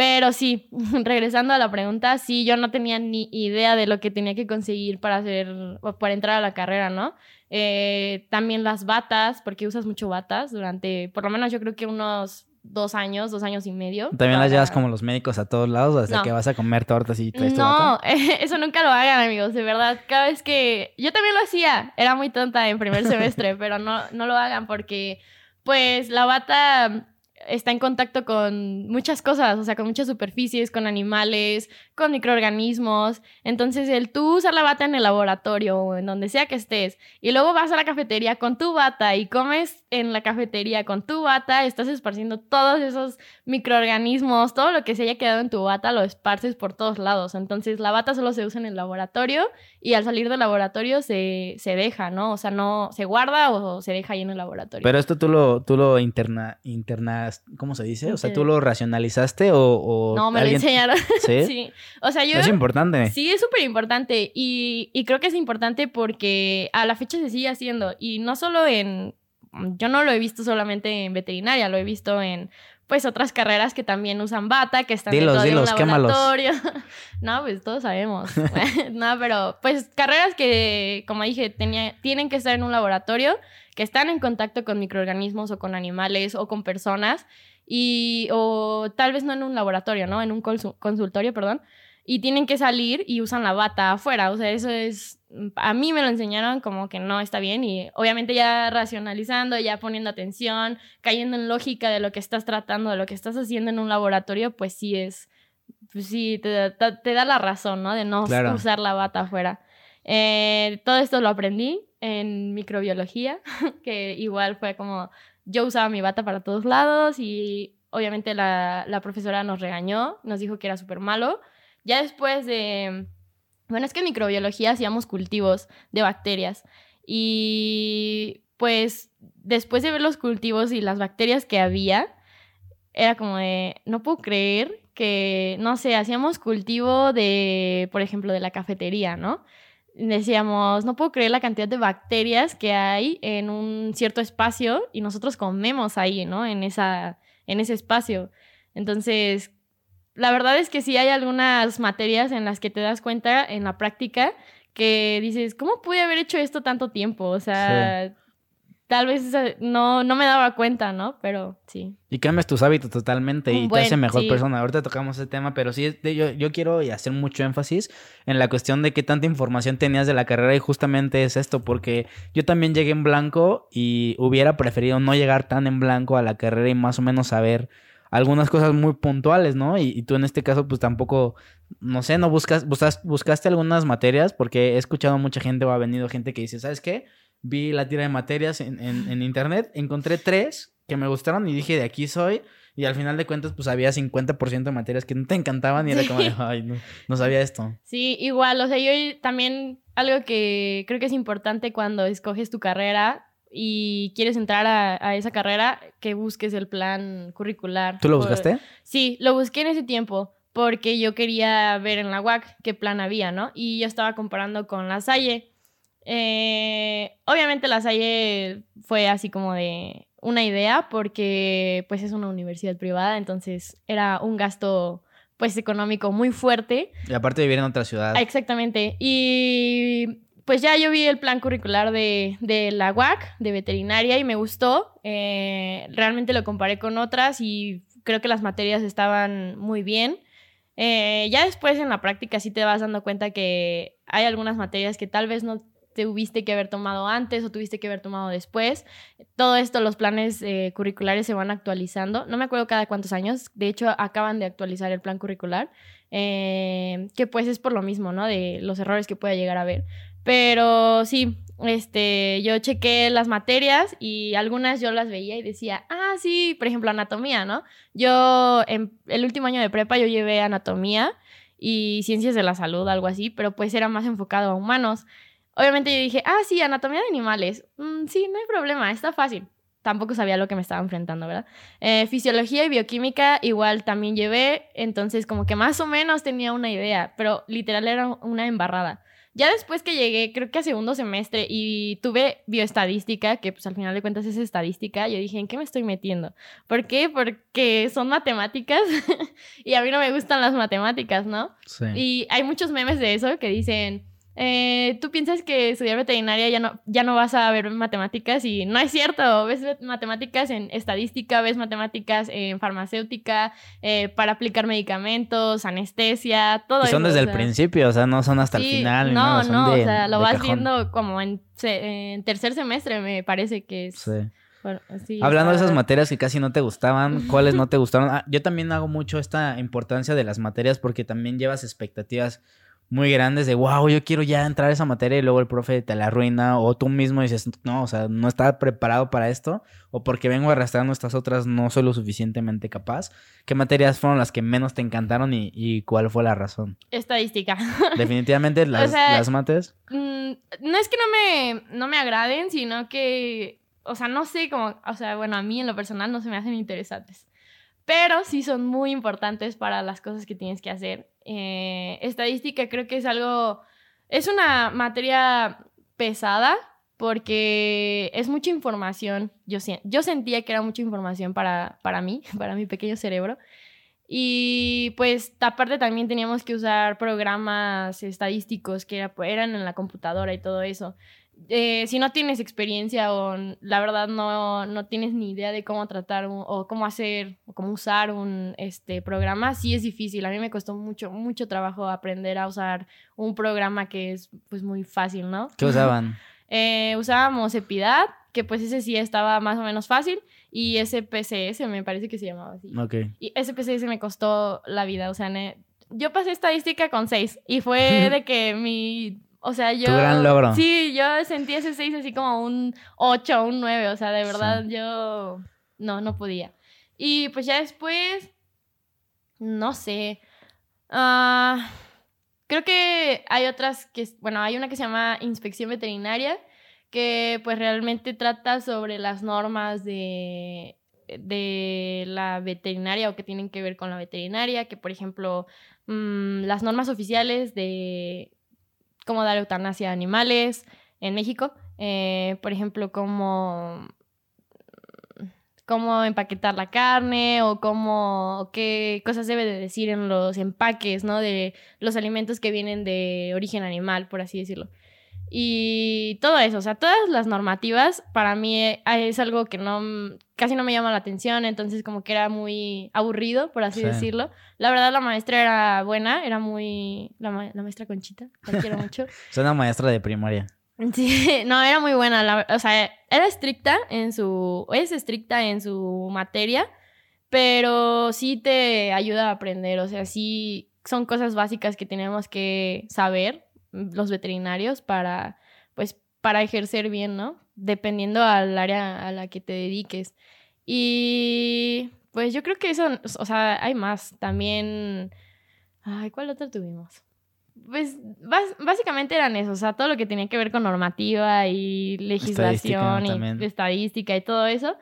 Pero sí, (laughs) regresando a la pregunta, sí, yo no tenía ni idea de lo que tenía que conseguir para hacer, para entrar a la carrera, ¿no? Eh, también las batas, porque usas mucho batas durante, por lo menos yo creo que unos dos años, dos años y medio. También las llevas como los médicos a todos lados, hasta que vas a comer tortas y traes No, (laughs) eso nunca lo hagan, amigos, de verdad. Cada vez que... Yo también lo hacía, era muy tonta en primer (laughs) semestre, pero no, no lo hagan porque, pues, la bata está en contacto con muchas cosas, o sea, con muchas superficies, con animales, con microorganismos. Entonces, el tú usar la bata en el laboratorio o en donde sea que estés, y luego vas a la cafetería con tu bata y comes en la cafetería con tu bata, estás esparciendo todos esos microorganismos, todo lo que se haya quedado en tu bata lo esparces por todos lados. Entonces, la bata solo se usa en el laboratorio y al salir del laboratorio se, se deja, ¿no? O sea, no se guarda o se deja ahí en el laboratorio. Pero esto tú lo, tú lo interna, ¿cómo se dice? O sea, ¿tú lo racionalizaste o...? no, me lo enseñaron. (laughs) (laughs) ¿Sí? sí. O sea, yo... Es importante. Sí, es súper importante y, y creo que es importante porque a la fecha se sigue haciendo y no solo en... Yo no lo he visto solamente en veterinaria, lo he visto en pues otras carreras que también usan bata, que están dilos, dentro de un laboratorio. (laughs) no, pues todos sabemos. (laughs) no, pero pues carreras que, como dije, tenía, tienen que estar en un laboratorio, que están en contacto con microorganismos o con animales o con personas y, o tal vez no en un laboratorio, ¿no? En un consultorio, perdón, y tienen que salir y usan la bata afuera. O sea, eso es, a mí me lo enseñaron como que no está bien y obviamente ya racionalizando, ya poniendo atención, cayendo en lógica de lo que estás tratando, de lo que estás haciendo en un laboratorio, pues sí es, pues sí, te, te, da la razón, ¿no? De no usar la bata afuera. Eh, todo esto lo aprendí en microbiología, (laughs) que igual fue como yo usaba mi bata para todos lados y obviamente la, la profesora nos regañó, nos dijo que era súper malo ya después de... Bueno, es que en microbiología hacíamos cultivos de bacterias y pues después de ver los cultivos y las bacterias que había, era como de, no puedo creer que, no sé, hacíamos cultivo de, por ejemplo, de la cafetería, ¿no? Decíamos, no puedo creer la cantidad de bacterias que hay en un cierto espacio y nosotros comemos ahí, ¿no? En, esa, en ese espacio. Entonces, la verdad es que sí hay algunas materias en las que te das cuenta en la práctica que dices, ¿cómo pude haber hecho esto tanto tiempo? O sea, tal vez no, no me daba cuenta, ¿no? Pero sí. Y cambias tus hábitos totalmente y te hace mejor persona. Ahorita tocamos ese tema, pero sí, yo, yo quiero hacer mucho énfasis en la cuestión de qué tanta información tenías de la carrera y justamente es esto, porque yo también llegué en blanco y hubiera preferido no llegar tan en blanco a la carrera y más o menos saber algunas cosas muy puntuales, ¿no? Y, tú en este caso, pues tampoco, no sé, no buscas, buscaste algunas materias, porque he escuchado mucha gente o ha venido gente que dice, ¿sabes qué? Vi la tira de materias en, en, internet, encontré tres que me gustaron y dije, de aquí soy. Y al final de cuentas, pues había 50% de materias que no te encantaban y era como, ay, no, no, sabía esto. Sí, igual, o sea, yo también algo que creo que es importante cuando escoges tu carrera y quieres entrar a, esa carrera, que busques el plan curricular. ¿Tú lo buscaste? sí, lo busqué en ese tiempo porque yo quería ver en la UAC qué plan había, ¿no? Y yo estaba comparando con la Salle. Eh, obviamente la Salle fue así como de una idea porque pues es una universidad privada, entonces era un gasto pues económico muy fuerte. Y aparte de vivir en otra ciudad. Exactamente. Y pues ya yo vi el plan curricular de, la UAC, de veterinaria, y me gustó. Eh, realmente lo comparé con otras y creo que las materias estaban muy bien. Eh, ya después en la práctica sí te vas dando cuenta que hay algunas materias que tal vez no te tuviste que haber tomado antes o tuviste que haber tomado después. Todo esto, los planes eh, curriculares se van actualizando. No me acuerdo cada cuántos años, de hecho acaban de actualizar el plan curricular, que pues es por lo mismo, ¿no? De los errores que pueda llegar a haber. Pero sí, este, yo chequé las materias y algunas yo las veía y decía, ah, sí, por ejemplo, anatomía, ¿no? Yo, en el último año de prepa, yo llevé anatomía y ciencias de la salud, algo así, pero pues era más enfocado a humanos. Obviamente yo dije, ah, sí, anatomía de animales. Mm, sí, no hay problema, está fácil. Tampoco sabía lo que me estaba enfrentando, ¿verdad? Eh, fisiología y bioquímica igual también llevé, entonces como que más o menos tenía una idea, pero literal era una embarrada. Ya después que llegué, creo que a segundo semestre, y tuve bioestadística, que pues al final de cuentas es estadística, yo dije, ¿en qué me estoy metiendo? ¿Por qué? Porque son matemáticas (laughs) y a mí no me gustan las matemáticas, ¿no? Sí. Y hay muchos memes de eso que dicen, eh, tú piensas que estudiar veterinaria ya no, ya no vas a ver matemáticas y no es cierto, ves matemáticas en estadística, ves matemáticas en farmacéutica, eh, para aplicar medicamentos, anestesia, todo eso. Son desde el principio, o sea, no son hasta el final. No, no, o sea, lo vas viendo como en, tercer semestre, me parece que es. Sí. Hablando de esas materias que casi no te gustaban, (laughs) ¿cuáles no te gustaron? Ah, yo también hago mucho esta importancia de las materias porque también llevas expectativas muy grandes de, wow, yo quiero ya entrar a esa materia y luego el profe te la arruina o tú mismo dices, no, o sea, no estaba preparado para esto o porque vengo arrastrando estas otras no soy lo suficientemente capaz. ¿Qué materias fueron las que menos te encantaron y, cuál fue la razón? Estadística. (laughs) Definitivamente las, las mates. Mm, no es que no me, no me agraden, sino que, o sea, no sé cómo, o sea, bueno, a mí en lo personal no se me hacen interesantes pero sí son muy importantes para las cosas que tienes que hacer. Eh, estadística creo que es algo, es una materia pesada porque es mucha información. Yo, yo sentía que era mucha información para, para mí, (laughs) para mi pequeño cerebro. Y pues aparte también teníamos que usar programas estadísticos que eran en la computadora y todo eso. Eh, si no tienes experiencia o la verdad no, no tienes ni idea de cómo tratar o cómo hacer o cómo usar un este, programa, sí es difícil. A mí me costó mucho, mucho trabajo aprender a usar un programa que es pues muy fácil, ¿no? ¿Qué usaban? (laughs) Eh, usábamos Epidad, que pues ese sí estaba más o menos fácil, y SPCS me parece que se llamaba así. Ok. Y SPCS me costó la vida, o sea, yo pasé estadística con 6 y fue (laughs) de que mi o sea, yo. Tu gran logro. Sí, yo sentí ese 6 así como un 8 o un 9. O sea, de verdad, yo. No, no podía. Y pues ya después. No sé. Ah, creo que hay otras que. Bueno, hay una que se llama Inspección Veterinaria. Que pues realmente trata sobre las normas de de la veterinaria o que tienen que ver con la veterinaria, que por ejemplo mm, las normas oficiales de cómo dar eutanasia a animales en México. Eh, por ejemplo, cómo, cómo empaquetar la carne o cómo qué cosas debe de decir en los empaques, ¿no? De los alimentos que vienen de origen animal, por así decirlo. Y todo eso, o sea, todas las normativas para mí eh, es algo que no casi no me llama la atención, entonces como que era muy aburrido, por así decirlo. La verdad la maestra era buena, era muy la, maestra Conchita, la quiero mucho. (laughs) es una maestra de primaria. (laughs) Sí, no, era muy buena, o sea, era estricta en su es estricta en su materia, pero sí te ayuda a aprender, o sea, sí son cosas básicas que tenemos que saber los veterinarios para, pues, para ejercer bien, ¿no? Dependiendo al área a la que te dediques. Y pues yo creo que eso, o sea, hay más. También, ay, ¿cuál otro tuvimos? Pues básicamente eran eso, o sea, todo lo que tenía que ver con normativa y legislación y estadística y todo eso.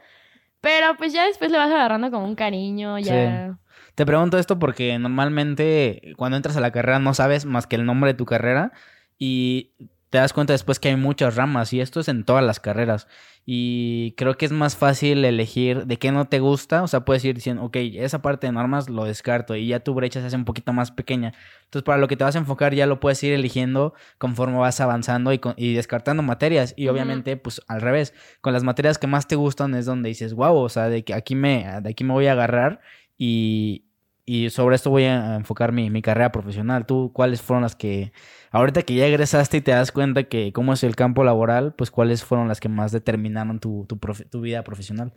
Pero pues ya después le vas agarrando como un cariño, ya... Te pregunto esto porque normalmente cuando entras a la carrera no sabes más que el nombre de tu carrera y te das cuenta después que hay muchas ramas y esto es en todas las carreras. Y creo que es más fácil elegir de qué no te gusta. O sea, puedes ir diciendo, ok, esa parte de normas lo descarto y ya tu brecha se hace un poquito más pequeña. Entonces, para lo que te vas a enfocar ya lo puedes ir eligiendo conforme vas avanzando y, y descartando materias. Y obviamente, pues al revés, con las materias que más te gustan es donde dices, wow, o sea, de que aquí me, de aquí me voy a agarrar y, y sobre esto voy a enfocar mi, mi, carrera profesional. ¿Tú cuáles fueron las que, ahorita que ya egresaste y te das cuenta que cómo es el campo laboral, pues cuáles fueron las que más determinaron tu, tu, tu vida profesional?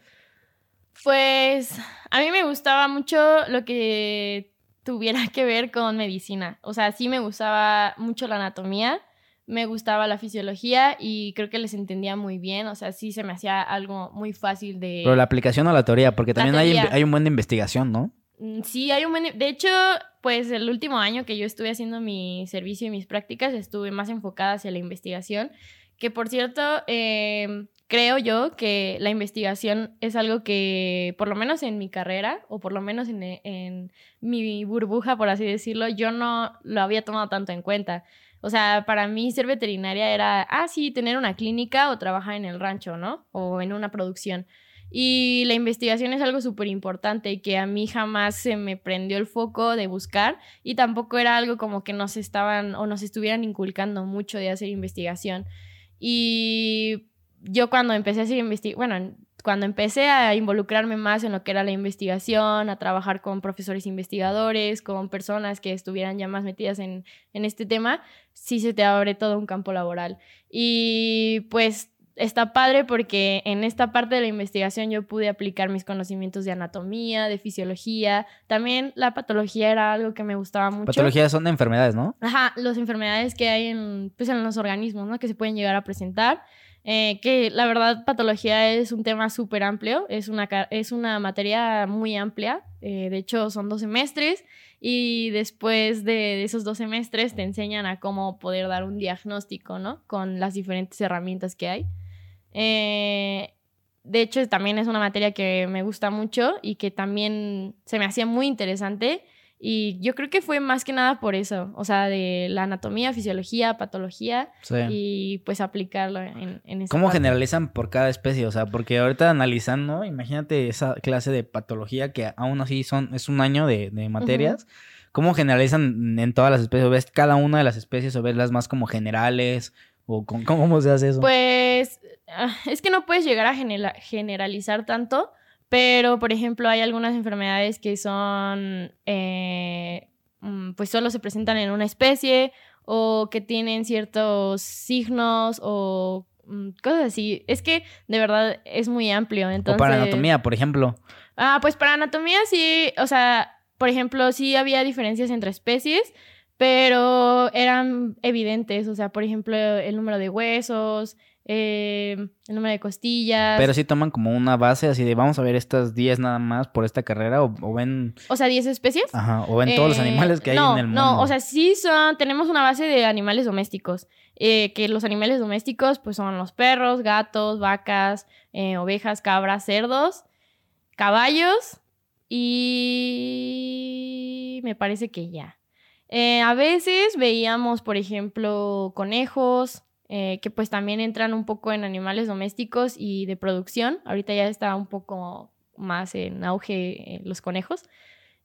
Pues a mí me gustaba mucho lo que tuviera que ver con medicina. O sea, sí me gustaba mucho la anatomía, me gustaba la fisiología y creo que les entendía muy bien. O sea, sí se me hacía algo muy fácil de... Pero la aplicación o la teoría, porque también hay, hay un buen de investigación, ¿no? Mm, sí, hay un buen... De hecho, pues el último año que yo estuve haciendo mi servicio y mis prácticas, estuve más enfocada hacia la investigación, que por cierto, em, creo yo que la investigación es algo que, por lo menos en mi carrera, o por lo menos en, en mi burbuja, por así decirlo, yo no lo había tomado tanto en cuenta. O sea, para mí ser veterinaria era, ah, sí, tener una clínica o trabajar en el rancho, ¿no? O en una producción. Y la investigación es algo súper importante que a mí jamás se me prendió el foco de buscar y tampoco era algo como que nos estaban o nos estuvieran inculcando mucho de hacer investigación. Y yo cuando empecé a hacer investigación, bueno, cuando empecé a involucrarme más en lo que era la investigación, a trabajar con profesores investigadores, con personas que estuvieran ya más metidas en, en este tema, sí se te abre todo un campo laboral. Y pues está padre porque en esta parte de la investigación yo pude aplicar mis conocimientos de anatomía, de fisiología. También la patología era algo que me gustaba mucho. Patología son de enfermedades, ¿no? Ajá, las enfermedades que hay en, pues, en los organismos, ¿no? Que se pueden llegar a presentar. Eh, que la verdad patología es un tema súper amplio, es una, es una materia muy amplia, eh, de hecho son dos semestres y después de, esos dos semestres te enseñan a cómo poder dar un diagnóstico, ¿no? Con las diferentes herramientas que hay. Eh, de hecho, también es una materia que me gusta mucho y que también se me hacía muy interesante. Y yo creo que fue más que nada por eso, o sea, de la anatomía, fisiología, patología y pues aplicarlo en, en ¿Cómo generalizan por cada especie? O sea, porque ahorita analizando, imagínate esa clase de patología que aún así son, es un año de, materias. ¿Cómo generalizan en todas las especies? ¿O ves cada una de las especies o ves las más como generales? ¿O con, cómo se hace eso? Pues ah, es que no puedes llegar a generalizar tanto, pero por ejemplo hay algunas enfermedades que son, eh, mm, pues solo se presentan en una especie o que tienen ciertos signos o mm, cosas así. Es que de verdad es muy amplio. Entonces... O para anatomía, por ejemplo. Ah, pues para anatomía sí, o sea, por ejemplo, sí había diferencias entre especies, pero eran evidentes, o sea, por ejemplo, el número de huesos, eh, el número de costillas. Pero sí toman como una base así de vamos a ver estas 10 nada más por esta carrera o, ven... O sea, 10 especies. Ajá, o ven todos los eh, animales que hay en el mundo. No, o sea, sí son, tenemos una base de animales domésticos. Eh, que los animales domésticos pues son los perros, gatos, vacas, ovejas, cabras, cerdos, caballos y me parece que ya. A veces veíamos, por ejemplo, conejos, eh, que pues también entran un poco en animales domésticos y de producción. Ahorita ya está un poco más en auge eh, los conejos.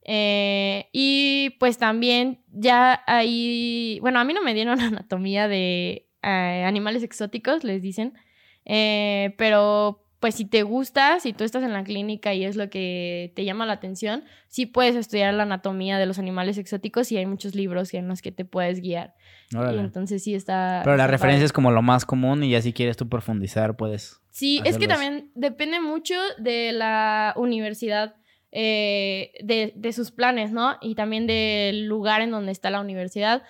Eh, y pues también ya hay, bueno, a mí no me dieron (laughs) anatomía de animales exóticos, les dicen, pero pues si te gusta, si tú estás en la clínica y es lo que te llama la atención, sí puedes estudiar la anatomía de los animales exóticos y hay muchos libros en los que te puedes guiar. Y entonces sí está... Pero la referencia es como lo más común y ya si quieres tú profundizar, puedes... Sí, es que también depende mucho de la universidad, eh, de, sus planes, ¿no? Y también del lugar en donde está la universidad.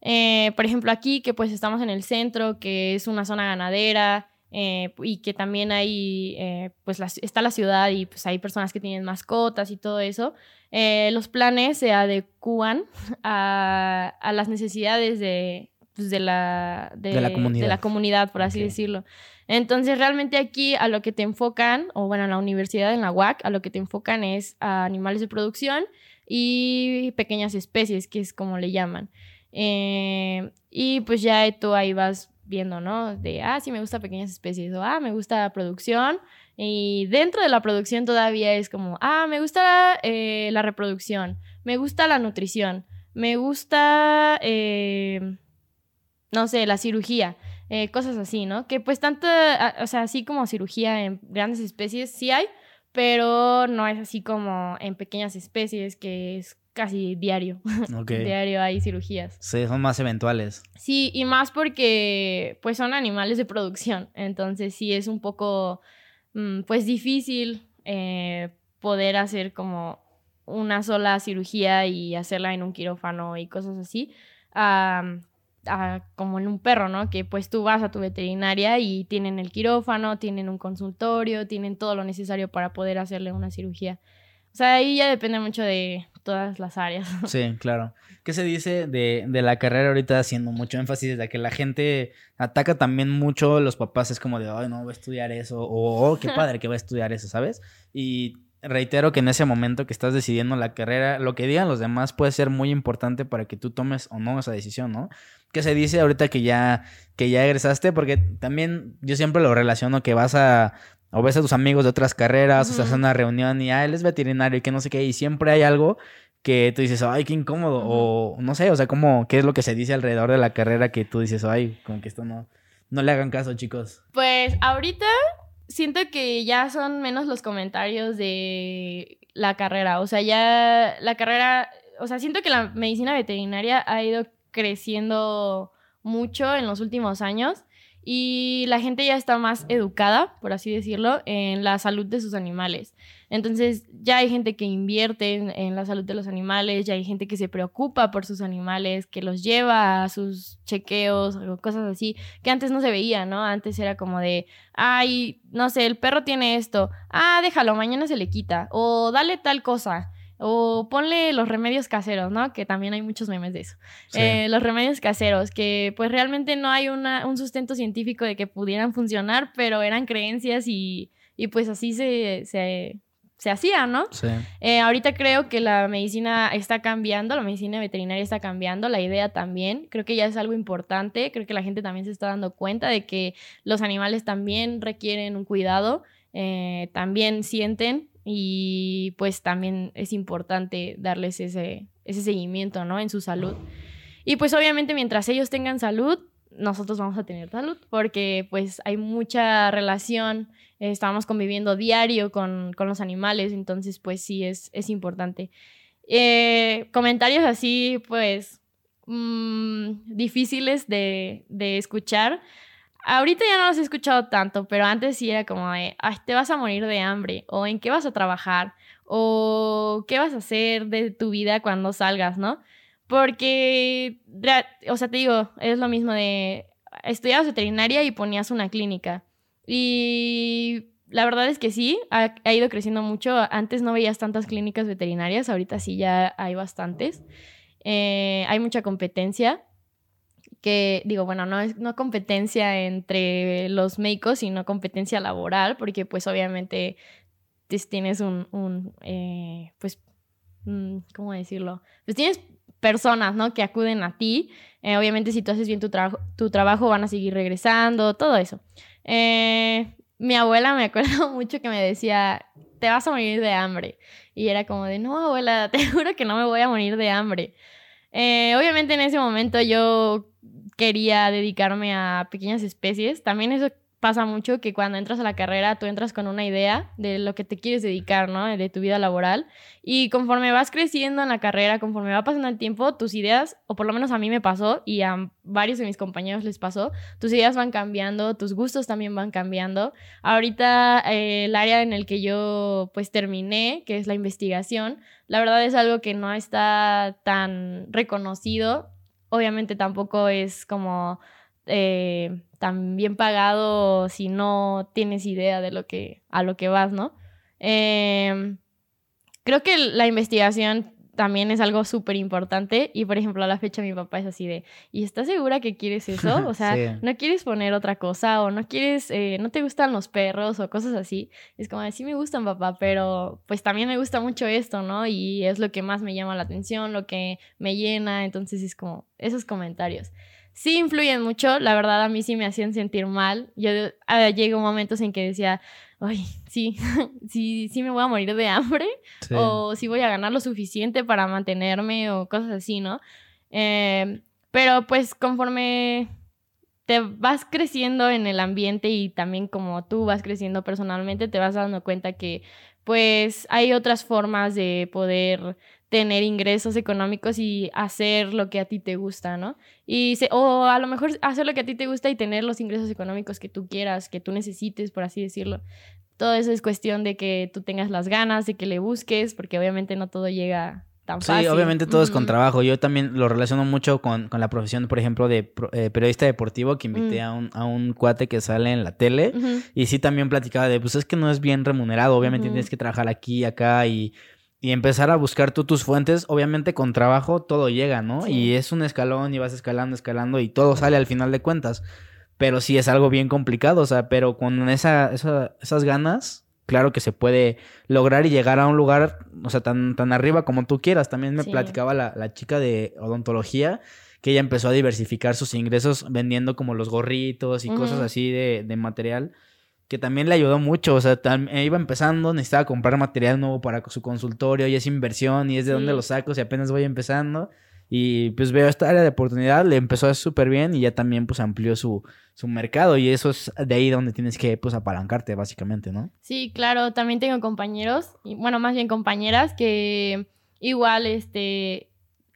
Eh, por ejemplo, aquí que pues estamos en el centro, que es una zona ganadera, eh, y que también hay, eh, pues está la ciudad y pues hay personas que tienen mascotas y todo eso, eh, los planes se adecúan (laughs) a, a las necesidades de, pues, de, la, de, la comunidad. de, la comunidad. por así decirlo. Entonces, realmente aquí a lo que te enfocan, o bueno, en la universidad, en la UAC, a lo que te enfocan es a animales de producción y pequeñas especies, que es como le llaman. y pues ya tú ahí vas viendo, ¿no? De, ah, sí, me gusta pequeñas especies o, ah, me gusta producción. Y dentro de la producción todavía es como, ah, me gusta eh, la reproducción, me gusta la nutrición, me gusta, eh, no sé, la cirugía, eh, cosas así, ¿no? Que pues tanto, o sea, así como cirugía en grandes especies sí hay, pero no es así como en pequeñas especies que es casi diario. (laughs) diario hay cirugías. Sí, son más eventuales. Sí, y más porque pues son animales de producción. Entonces sí es un poco mm, pues difícil eh, poder hacer como una sola cirugía y hacerla en un quirófano y cosas así. como en un perro, ¿no? Que pues tú vas a tu veterinaria y tienen el quirófano, tienen un consultorio, tienen todo lo necesario para poder hacerle una cirugía. O sea, ahí ya depende mucho de todas las áreas. (laughs) Sí, claro. ¿Qué se dice de, de, la carrera ahorita haciendo mucho énfasis de que la gente ataca también mucho los papás? Es como de, ay, no, voy a estudiar eso, o oh, qué (laughs) padre que va a estudiar eso, ¿sabes? Y reitero que en ese momento que estás decidiendo la carrera, lo que digan los demás puede ser muy importante para que tú tomes o no esa decisión, ¿no? ¿Qué se dice ahorita que ya, que ya egresaste? Porque también yo siempre lo relaciono que vas a o ves a tus amigos de otras carreras, o sea, una reunión y, ah, él es veterinario y que no sé qué, y siempre hay algo que tú dices, ay, qué incómodo, o no sé, o sea, como, ¿qué es lo que se dice alrededor de la carrera que tú dices, ay, como que esto no, no le hagan caso, chicos? Pues ahorita siento que ya son menos los comentarios de la carrera, o sea, ya la carrera, o sea, siento que la medicina veterinaria ha ido creciendo mucho en los últimos años y la gente ya está más educada, por así decirlo, en la salud de sus animales. Entonces ya hay gente que invierte en, la salud de los animales, ya hay gente que se preocupa por sus animales, que los lleva a sus chequeos o cosas así, que antes no se veía, ¿no? Antes era como de, ay, no sé, el perro tiene esto, ah, déjalo, mañana se le quita, o dale tal cosa. O ponle los remedios caseros, ¿no? Que también hay muchos memes de eso. Eh, los remedios caseros, que pues realmente no hay una, un sustento científico de que pudieran funcionar, pero eran creencias y, y pues así se, se, se hacía, ¿no? Sí. Eh, ahorita creo que la medicina está cambiando, la medicina veterinaria está cambiando, la idea también. Creo que ya es algo importante, creo que la gente también se está dando cuenta de que los animales también requieren un cuidado, eh, también sienten y pues también es importante darles ese, ese seguimiento, ¿no? En su salud. Y pues obviamente mientras ellos tengan salud, nosotros vamos a tener salud, porque pues hay mucha relación, estamos conviviendo diario con, los animales, entonces pues sí es, es importante. Eh, comentarios así pues mm, difíciles de, de, escuchar. Ahorita ya no los he escuchado tanto, pero antes sí era como de, Ay, te vas a morir de hambre, o en qué vas a trabajar, o qué vas a hacer de tu vida cuando salgas, ¿no? Porque, o sea, te digo, es lo mismo de estudiabas veterinaria y ponías una clínica. Y la verdad es que sí, ha, ido creciendo mucho. Antes no veías tantas clínicas veterinarias, ahorita sí ya hay bastantes. Eh, hay mucha competencia, que digo, bueno, no es no competencia entre los médicos, sino competencia laboral, porque pues obviamente tienes un, un eh, pues, mm, ¿cómo decirlo? Pues tienes personas, ¿no? Que acuden a ti. Eh, obviamente, si tú haces bien tu, trabajo tu trabajo, van a seguir regresando, todo eso. Eh, mi abuela me acuerdo (laughs) mucho que me decía, te vas a morir de hambre. Y era como de, no, abuela, (laughs) te juro que no me voy a morir de hambre. Eh, obviamente en ese momento yo quería dedicarme a pequeñas especies. También eso pasa mucho que cuando entras a la carrera tú entras con una idea de lo que te quieres dedicar, ¿no? De tu vida laboral. Y conforme vas creciendo en la carrera, conforme va pasando el tiempo, tus ideas, o por lo menos a mí me pasó y a varios de mis compañeros les pasó, tus ideas van cambiando, tus gustos también van cambiando. Ahorita eh, el área en el que yo pues terminé, que es la investigación, la verdad es algo que no está tan reconocido. Obviamente tampoco es como eh, tan bien pagado si no tienes idea de lo que, a lo que vas, ¿no? Em, creo que la investigación también es algo súper importante y por ejemplo a la fecha mi papá es así de, ¿y estás segura que quieres eso? (laughs) O sea, ¿no quieres poner otra cosa o no quieres, eh, no te gustan los perros o cosas así? Es como, sí me gustan papá, pero pues también me gusta mucho esto, ¿no? Y es lo que más me llama la atención, lo que me llena, entonces es como esos comentarios sí influyen mucho, la verdad a mí sí me hacían sentir mal. Yo uh, llegó momentos en que decía, ay, sí, (laughs) sí, sí me voy a morir de hambre o sí voy a ganar lo suficiente para mantenerme o cosas así, ¿no? Em, pero pues conforme te vas creciendo en el ambiente y también como tú vas creciendo personalmente, te vas dando cuenta que pues hay otras formas de poder tener ingresos económicos y hacer lo que a ti te gusta, ¿no? Y se, o a lo mejor hacer lo que a ti te gusta y tener los ingresos económicos que tú quieras, que tú necesites, por así decirlo. Todo eso es cuestión de que tú tengas las ganas, de que le busques, porque obviamente no todo llega tan fácil. Sí, obviamente todo es con trabajo. Yo también lo relaciono mucho con, con la profesión, por ejemplo, de eh, periodista deportivo, que invité mm. a, un, a un cuate que sale en la tele. Y sí también platicaba de, pues es que no es bien remunerado. Obviamente tienes que trabajar aquí, acá y y empezar a buscar tú tus fuentes, obviamente con trabajo todo llega, ¿no? Y es un escalón y vas escalando, escalando y todo sale al final de cuentas. Pero sí es algo bien complicado, o sea, pero con esa, esas ganas, claro que se puede lograr y llegar a un lugar, o sea, tan, tan arriba como tú quieras. También me platicaba la, la chica de odontología que ella empezó a diversificar sus ingresos vendiendo como los gorritos y cosas así de, de material que también le ayudó mucho. O sea, eh, iba empezando, necesitaba comprar material nuevo para su consultorio y es inversión y es de dónde lo saco si apenas voy empezando. Y pues veo esta área de oportunidad, le empezó a súper bien y ya también pues amplió su, su mercado y eso es de ahí donde tienes que pues apalancarte básicamente, ¿no? Sí, claro, también tengo compañeros, y, bueno, más bien compañeras que igual este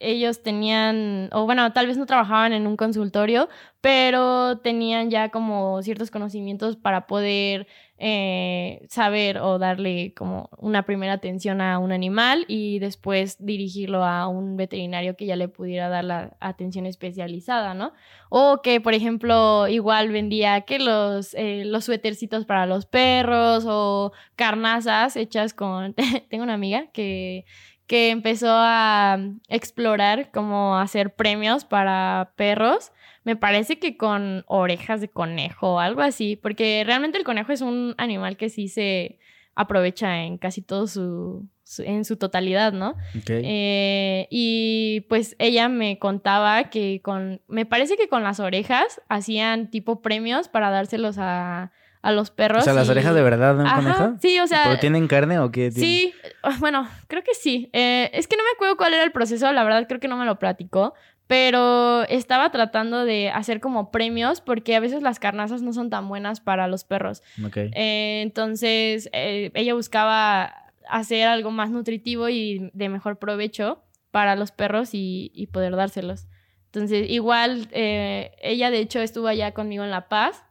ellos tenían, o bueno, tal vez no trabajaban en un consultorio, pero tenían ya como ciertos conocimientos para poder eh, saber o darle como una primera atención a un animal y después dirigirlo a un veterinario que ya le pudiera dar la atención especializada, ¿no? O que, por ejemplo, igual vendía que los, eh, los suétercitos para los perros o carnazas hechas con... (laughs) Tengo una amiga que que empezó a explorar cómo hacer premios para perros. Me parece que con orejas de conejo o algo así, porque realmente el conejo es un animal que sí se aprovecha en casi todo su, en su totalidad, ¿no? Eh, y pues ella me contaba que con, me parece que con las orejas hacían tipo premios para dárselos a, a los perros. O sea, las orejas de verdad de un conejo. Sí, o sea. ¿Pero tienen carne o qué? Sí, ah, bueno, creo que sí. Eh, es que no me acuerdo cuál era el proceso, la verdad creo que no me lo platicó. pero estaba tratando de hacer como premios porque a veces las carnazas no son tan buenas para los perros. Eh, entonces, eh, ella buscaba hacer algo más nutritivo y de mejor provecho para los perros y, poder dárselos. Entonces, igual, ella de hecho estuvo allá conmigo en La Paz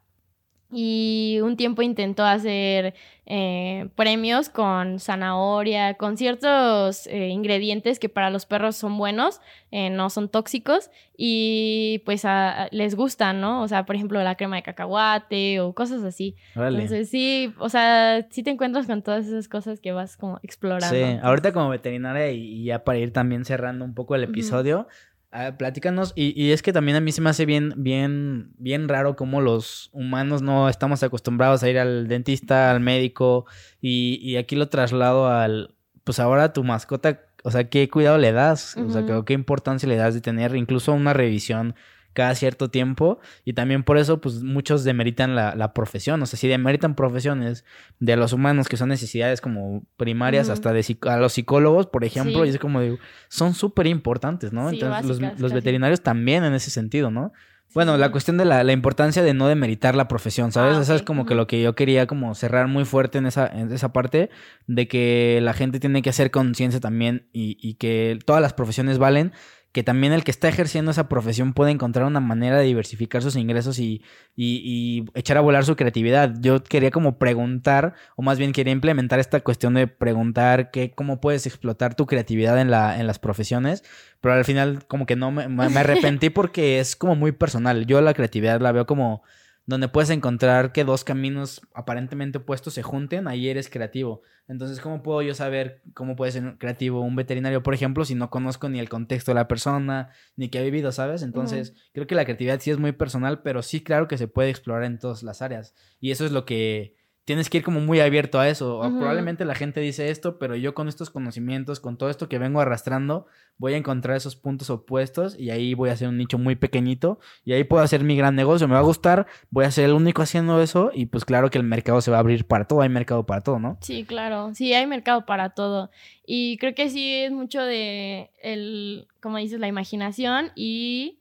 y un tiempo intentó hacer eh, premios con zanahoria, con ciertos eh, ingredientes que para los perros son buenos, eh, no son tóxicos y pues les gustan, ¿no? O sea, por ejemplo, la crema de cacahuate o cosas así. Entonces sí, o sea, sí te encuentras con todas esas cosas que vas como explorando. Sí, ahorita como veterinaria y, ya para ir también cerrando un poco el episodio. Ah, platícanos, y, y, es que también a mí se me hace bien, bien, bien raro cómo los humanos no estamos acostumbrados a ir al dentista, al médico, y, y aquí lo traslado al, pues ahora tu mascota, o sea, ¿qué cuidado le das? O sea, ¿qué, ¿qué importancia le das de tener incluso una revisión cada cierto tiempo y también por eso pues muchos demeritan la, la profesión, o sea, si demeritan profesiones de los humanos que son necesidades como primarias hasta de a los psicólogos, por ejemplo, y es como digo, son súper importantes, ¿no? Entonces los, los veterinarios también en ese sentido, ¿no? Bueno, la cuestión de la, la, importancia de no demeritar la profesión, ¿sabes? Ah, Eso es como que lo que yo quería como cerrar muy fuerte en esa, en esa parte, de que la gente tiene que hacer conciencia también y, y, que todas las profesiones valen que también el que está ejerciendo esa profesión puede encontrar una manera de diversificar sus ingresos y, y, echar a volar su creatividad. Yo quería como preguntar, o más bien quería implementar esta cuestión de preguntar que, cómo puedes explotar tu creatividad en, la, en las profesiones, pero al final como que no me, me arrepentí porque es como muy personal. Yo la creatividad la veo como donde puedes encontrar que dos caminos aparentemente opuestos se junten, ahí eres creativo. Entonces, ¿cómo puedo yo saber cómo puede ser creativo un veterinario, por ejemplo, si no conozco ni el contexto de la persona, ni qué ha vivido, ¿sabes? Entonces, creo que la creatividad sí es muy personal, pero sí, claro que se puede explorar en todas las áreas. Y eso es lo que tienes que ir como muy abierto a eso. Probablemente la gente dice esto, pero yo con estos conocimientos, con todo esto que vengo arrastrando, voy a encontrar esos puntos opuestos y ahí voy a hacer un nicho muy pequeñito y ahí puedo hacer mi gran negocio. Me va a gustar, voy a ser el único haciendo eso y pues claro que el mercado se va a abrir para todo, hay mercado para todo, ¿no? Sí, claro, sí, hay mercado para todo. Y creo que sí es mucho de el, como dices, la imaginación y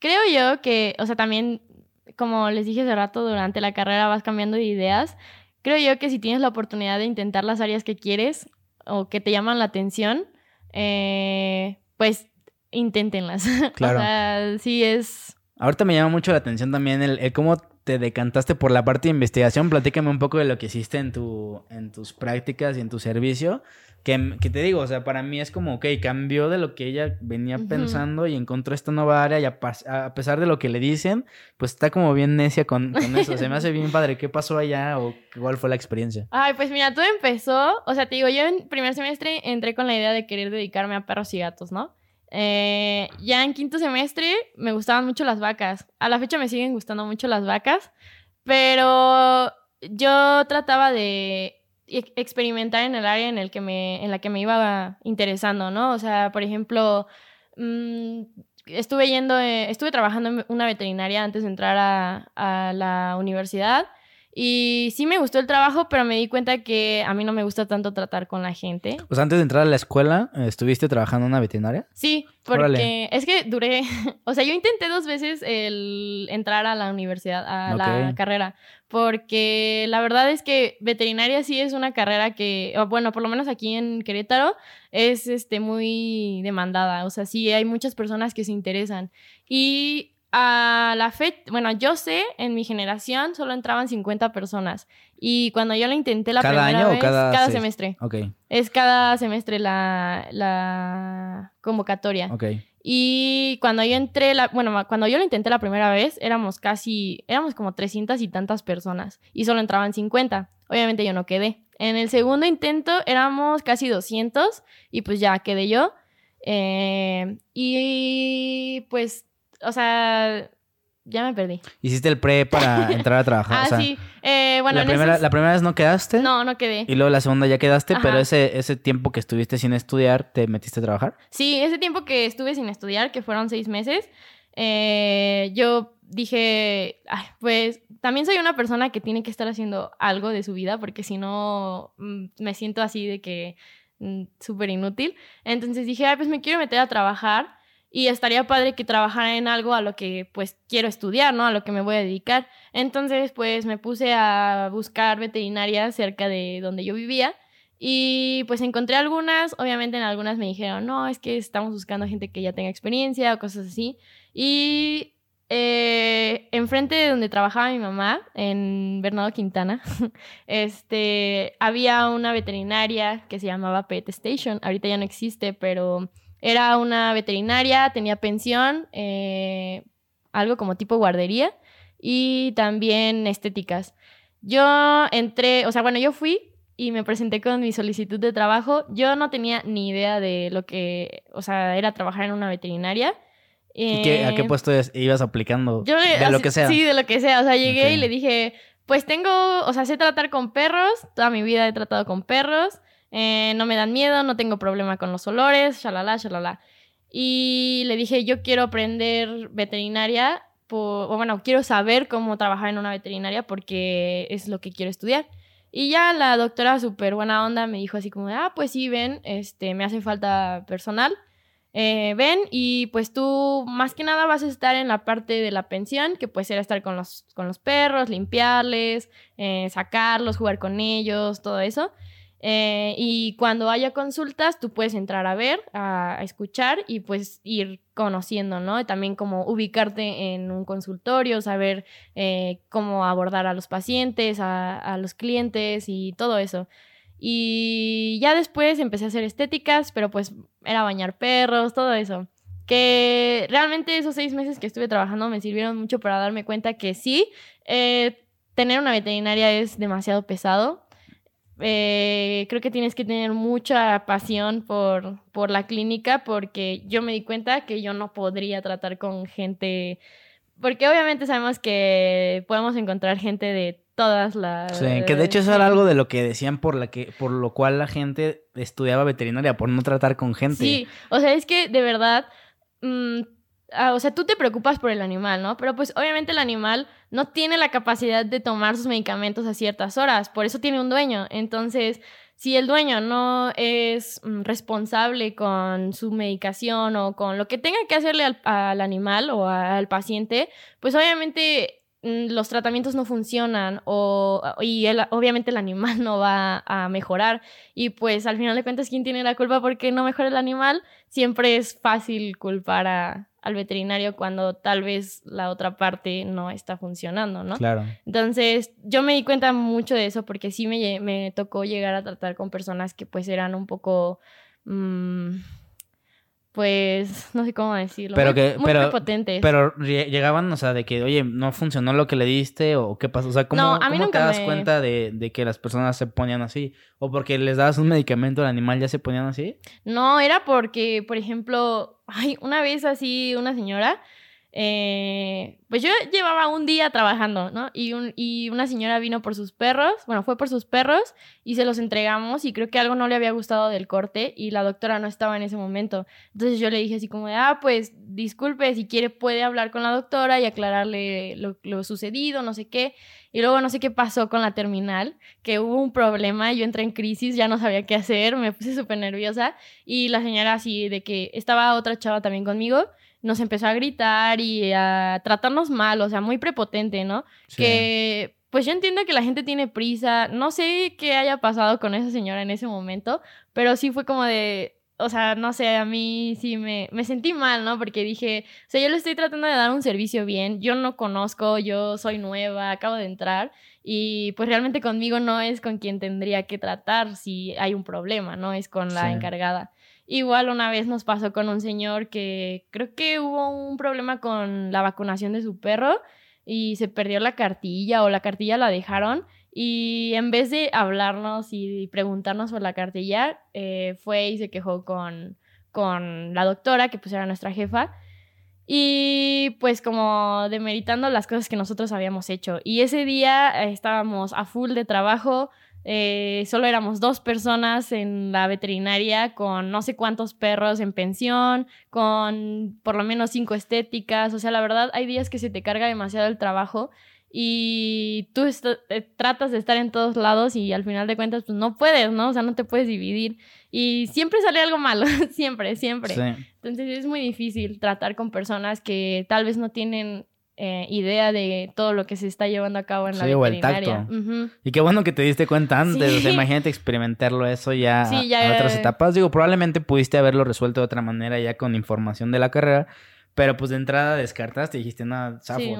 creo yo que, o sea, también como les dije hace rato, durante la carrera vas cambiando de ideas. Creo yo que si tienes la oportunidad de intentar las áreas que quieres o que te llaman la atención, eh, pues inténtenlas. (laughs) Claro. o sea, sí es... Ahorita me llama mucho la atención también el, cómo te decantaste por la parte de investigación. Platícame un poco de lo que hiciste en, tu, en tus prácticas y en tu servicio. Que, te digo, o sea, para mí es como, ok, cambió de lo que ella venía pensando y encontró esta nueva área y a, pesar de lo que le dicen, pues está como bien necia con, eso. Se me hace bien padre. ¿Qué pasó allá o cuál fue la experiencia? Ay, pues mira, todo empezó, o sea, te digo, yo en primer semestre entré con la idea de querer dedicarme a perros y gatos, ¿no? Eh, ya en quinto semestre me gustaban mucho las vacas. A la fecha me siguen gustando mucho las vacas, pero yo trataba de experimentar en el área en, el que me, en la que me iba interesando, ¿no? O sea, por ejemplo, mm, estuve yendo, eh, estuve trabajando en una veterinaria antes de entrar a, a la universidad y sí me gustó el trabajo, pero me di cuenta que a mí no me gusta tanto tratar con la gente. Sea, antes de entrar a la escuela, ¿estuviste trabajando en una veterinaria? Sí, porque es que duré, (laughs) o sea, yo intenté dos veces el entrar a la universidad, a la carrera, porque la verdad es que veterinaria sí es una carrera que, bueno, por lo menos aquí en Querétaro, es este, muy demandada, o sea, sí hay muchas personas que se interesan. Y a la fecha, bueno, yo sé, en mi generación solo entraban 50 personas. Y cuando yo lo intenté la primera año vez, o cada, cada semestre. Ok. Es cada semestre la, la convocatoria. Ok. Y cuando yo entré, la, bueno, cuando yo lo intenté la primera vez, éramos casi, éramos como 300 y tantas personas. Y solo entraban 50. Obviamente yo no quedé. En el segundo intento éramos casi 200 y pues ya quedé yo. Eh, y pues o sea, ya me perdí. Hiciste el pre para (laughs) entrar a trabajar. ah, sí. Eh, bueno, la, primera, la primera vez no quedaste. No, no quedé. Y luego la segunda ya quedaste, pero ese, ese tiempo que estuviste sin estudiar, ¿te metiste a trabajar? Sí, ese tiempo que estuve sin estudiar, que fueron seis meses, eh, yo dije, pues también soy una persona que tiene que estar haciendo algo de su vida, porque si no mm, me siento así de que mm, súper inútil. Entonces dije, ay, pues me quiero meter a trabajar. Y estaría padre que trabajara en algo a lo que pues quiero estudiar, ¿no? A lo que me voy a dedicar. Entonces pues me puse a buscar veterinaria cerca de donde yo vivía y pues encontré algunas, obviamente en algunas me dijeron, no, es que estamos buscando gente que ya tenga experiencia o cosas así. Y eh, enfrente de donde trabajaba mi mamá, en Bernardo Quintana, (laughs) este, había una veterinaria que se llamaba Pet Station. Ahorita ya no existe, pero era una veterinaria, tenía pensión, eh, algo como tipo guardería y también estéticas. Yo entré, o sea, bueno, yo fui y me presenté con mi solicitud de trabajo. Yo no tenía ni idea de lo que, o sea, era trabajar en una veterinaria. ¿Y qué, a qué eh, puesto ibas aplicando? Yo, de lo que sea. Sí, de lo que sea. O sea, llegué y le dije, pues tengo, o sea, sé tratar con perros. Toda mi vida he tratado con perros. Eh, no me dan miedo, no tengo problema con los olores, shalala, shalala. Y le dije, yo quiero aprender veterinaria, o bueno, quiero saber cómo trabajar en una veterinaria porque es lo que quiero estudiar. Y ya la doctora súper buena onda me dijo así como, ah, pues sí, ven, este, me hace falta personal. Eh, ven y pues tú más que nada vas a estar en la parte de la pensión, que puede ser estar con los, con los perros, limpiarles, eh, sacarlos, jugar con ellos, todo eso. Eh, y cuando haya consultas, tú puedes entrar a ver, a, escuchar y pues ir conociendo, ¿no? también como ubicarte en un consultorio, saber eh, cómo abordar a los pacientes, a, los clientes y todo eso. Y ya después empecé a hacer estéticas, pero pues era bañar perros, todo eso. Que realmente esos seis meses que estuve trabajando me sirvieron mucho para darme cuenta que sí, eh, tener una veterinaria es demasiado pesado eh, creo que tienes que tener mucha pasión por, por la clínica porque yo me di cuenta que yo no podría tratar con gente, porque obviamente sabemos que podemos encontrar gente de todas las... Sí, que de hecho eso era algo de lo que decían por, la que, por lo cual la gente estudiaba veterinaria, por no tratar con gente. Sí, o sea, es que de verdad... Mm, Ah, o sea, tú te preocupas por el animal, ¿no? Pero pues obviamente el animal no tiene la capacidad de tomar sus medicamentos a ciertas horas, por eso tiene un dueño. Entonces, si el dueño no es mm, responsable con su medicación o con lo que tenga que hacerle al, al animal o al paciente, pues obviamente Mm, los tratamientos no funcionan o, y obviamente el animal (laughs) no va a mejorar y pues al final de cuentas quién tiene la culpa porque no mejora el animal siempre es fácil culpar a, al veterinario cuando tal vez la otra parte no está funcionando, ¿no? Claro. Entonces yo me di cuenta mucho de eso porque sí me, me tocó llegar a tratar con personas que pues eran un poco... Mmm, pues, no sé cómo decirlo. Pero que, muy pero, potentes. Pero llegaban, o sea, de que, oye, no funcionó lo que le diste o qué pasó. O sea, ¿cómo, te das cuenta de, de, que las personas se ponían así? ¿O porque les dabas un medicamento al animal ya se ponían así? No, era porque, por ejemplo, ay, una vez así, una señora eh, pues yo llevaba un día trabajando, ¿no? Y, un, y una señora vino por sus perros, bueno, fue por sus perros y se los entregamos y creo que algo no le había gustado del corte y la doctora no estaba en ese momento. Entonces yo le dije así como de, ah, pues disculpe, si quiere puede hablar con la doctora y aclararle lo, lo sucedido, no sé qué. Y luego no sé qué pasó con la terminal, que hubo un problema, yo entré en crisis, ya no sabía qué hacer, me puse súper nerviosa y la señora así de que estaba otra chava también conmigo nos empezó a gritar y a tratarnos mal, o sea, muy prepotente, ¿no? Que pues yo entiendo que la gente tiene prisa, no sé qué haya pasado con esa señora en ese momento, pero sí fue como de, o sea, no sé, a mí sí me, me sentí mal, ¿no? Porque dije, o sea, yo le estoy tratando de dar un servicio bien, yo no conozco, yo soy nueva, acabo de entrar y pues realmente conmigo no es con quien tendría que tratar si hay un problema, ¿no? Es con la encargada. Igual una vez nos pasó con un señor que creo que hubo un problema con la vacunación de su perro y se perdió la cartilla o la cartilla la dejaron y en vez de hablarnos y preguntarnos por la cartilla, eh, fue y se quejó con, con la doctora, que pues era nuestra jefa, y pues como demeritando las cosas que nosotros habíamos hecho. Y ese día eh, estábamos a full de trabajo, eh, solo éramos dos personas en la veterinaria con no sé cuántos perros en pensión, con por lo menos cinco estéticas. O sea, la verdad, hay días que se te carga demasiado el trabajo y tú eh, tratas de estar en todos lados y al final de cuentas pues no puedes, ¿no? O sea, no te puedes dividir y siempre sale algo malo, (laughs) siempre, siempre. Entonces es muy difícil tratar con personas que tal vez no tienen eh, idea de todo lo que se está llevando a cabo en la veterinaria. Y qué bueno que te diste cuenta antes. O sea, imagínate experimentarlo eso ya, en otras etapas. Digo, probablemente pudiste haberlo resuelto de otra manera ya con información de la carrera, pero pues de entrada descartaste y dijiste, nada, zafo. Sí,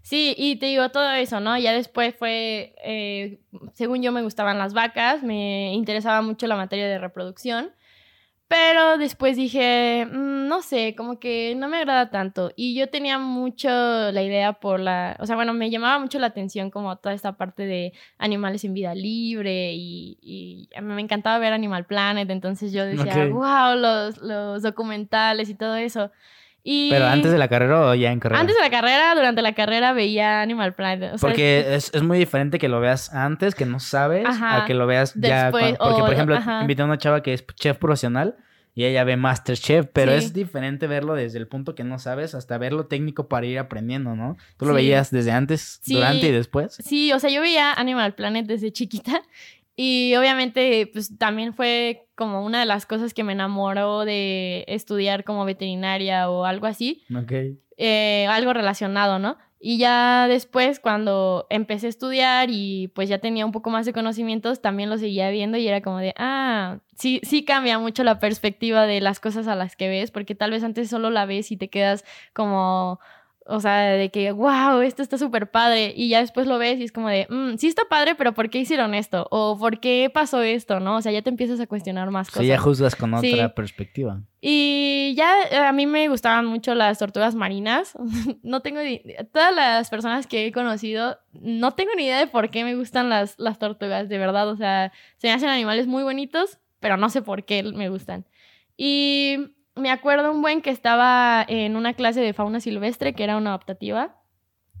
Sí, y te digo todo eso, ¿no? Ya después fue, eh, según yo me gustaban las vacas, me interesaba mucho la materia de reproducción, pero después dije, mm, no sé, como que no me agrada tanto. Y yo tenía mucho la idea por la, o sea, bueno, me llamaba mucho la atención como toda esta parte de animales en vida libre y, y a mí me encantaba ver Animal Planet, entonces yo decía, wow, los, los documentales y todo eso. ¿Pero antes de la carrera o ya en carrera? Antes de la carrera, durante la carrera veía Animal Planet. porque es, es, muy diferente que lo veas antes, que no sabes, a que lo veas ya. porque, por ejemplo, invité a una chava que es chef profesional y ella ve Masterchef, pero es diferente verlo desde el punto que no sabes hasta verlo técnico para ir aprendiendo, ¿no? ¿Tú lo veías desde antes, durante y después? Sí, o sea, yo veía Animal Planet desde chiquita y obviamente, pues también fue como una de las cosas que me enamoró de estudiar como veterinaria o algo así. Ok. Eh, algo relacionado, ¿no? Y ya después, cuando empecé a estudiar y pues ya tenía un poco más de conocimientos, también lo seguía viendo y era como de, ah, sí, sí cambia mucho la perspectiva de las cosas a las que ves, porque tal vez antes solo la ves y te quedas como o sea, de que, wow, esto está súper padre. Y ya después lo ves y es como de, mm, sí está padre, pero ¿por qué hicieron esto? O ¿por qué pasó esto? ¿No? O sea, ya te empiezas a cuestionar más cosas. Sí, ya juzgas con otra perspectiva. Y ya eh, a mí me gustaban mucho las tortugas marinas. (laughs) no tengo ni Todas las personas que he conocido, no tengo ni idea de por qué me gustan las, las tortugas, de verdad. O sea, se me hacen animales muy bonitos, pero no sé por qué me gustan. Y me acuerdo un buen que estaba en una clase de fauna silvestre, que era una adaptativa,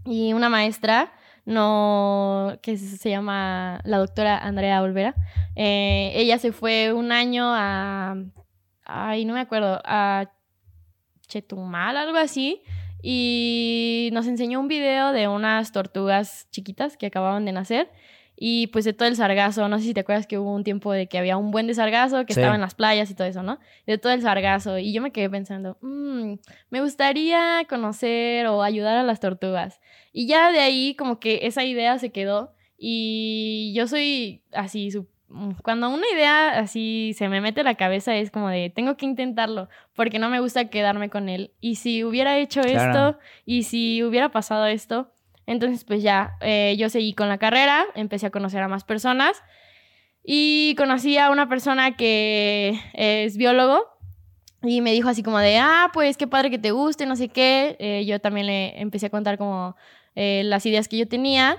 y una maestra, no, que se llama la doctora Andrea Olvera, eh, ella se fue un año a, ay, no me acuerdo, a Chetumal, algo así, y nos enseñó un video de unas tortugas chiquitas que acababan de nacer y pues de todo el sargazo, no sé si te acuerdas que hubo un tiempo de que había un buen de sargazo que estaba en las playas y todo eso, ¿no? De todo el sargazo. Y yo me quedé pensando, mmm, me gustaría conocer o ayudar a las tortugas. Y ya de ahí como que esa idea se quedó. Y yo soy así, cuando una idea así se me mete a la cabeza es como de, tengo que intentarlo, porque no me gusta quedarme con él. Y si hubiera hecho esto, y si hubiera pasado esto, entonces, pues ya, eh, yo seguí con la carrera, empecé a conocer a más personas y conocí a una persona que es biólogo y me dijo así como de, ah, pues qué padre que te guste, no sé qué. Eh, yo también le empecé a contar como eh, las ideas que yo tenía.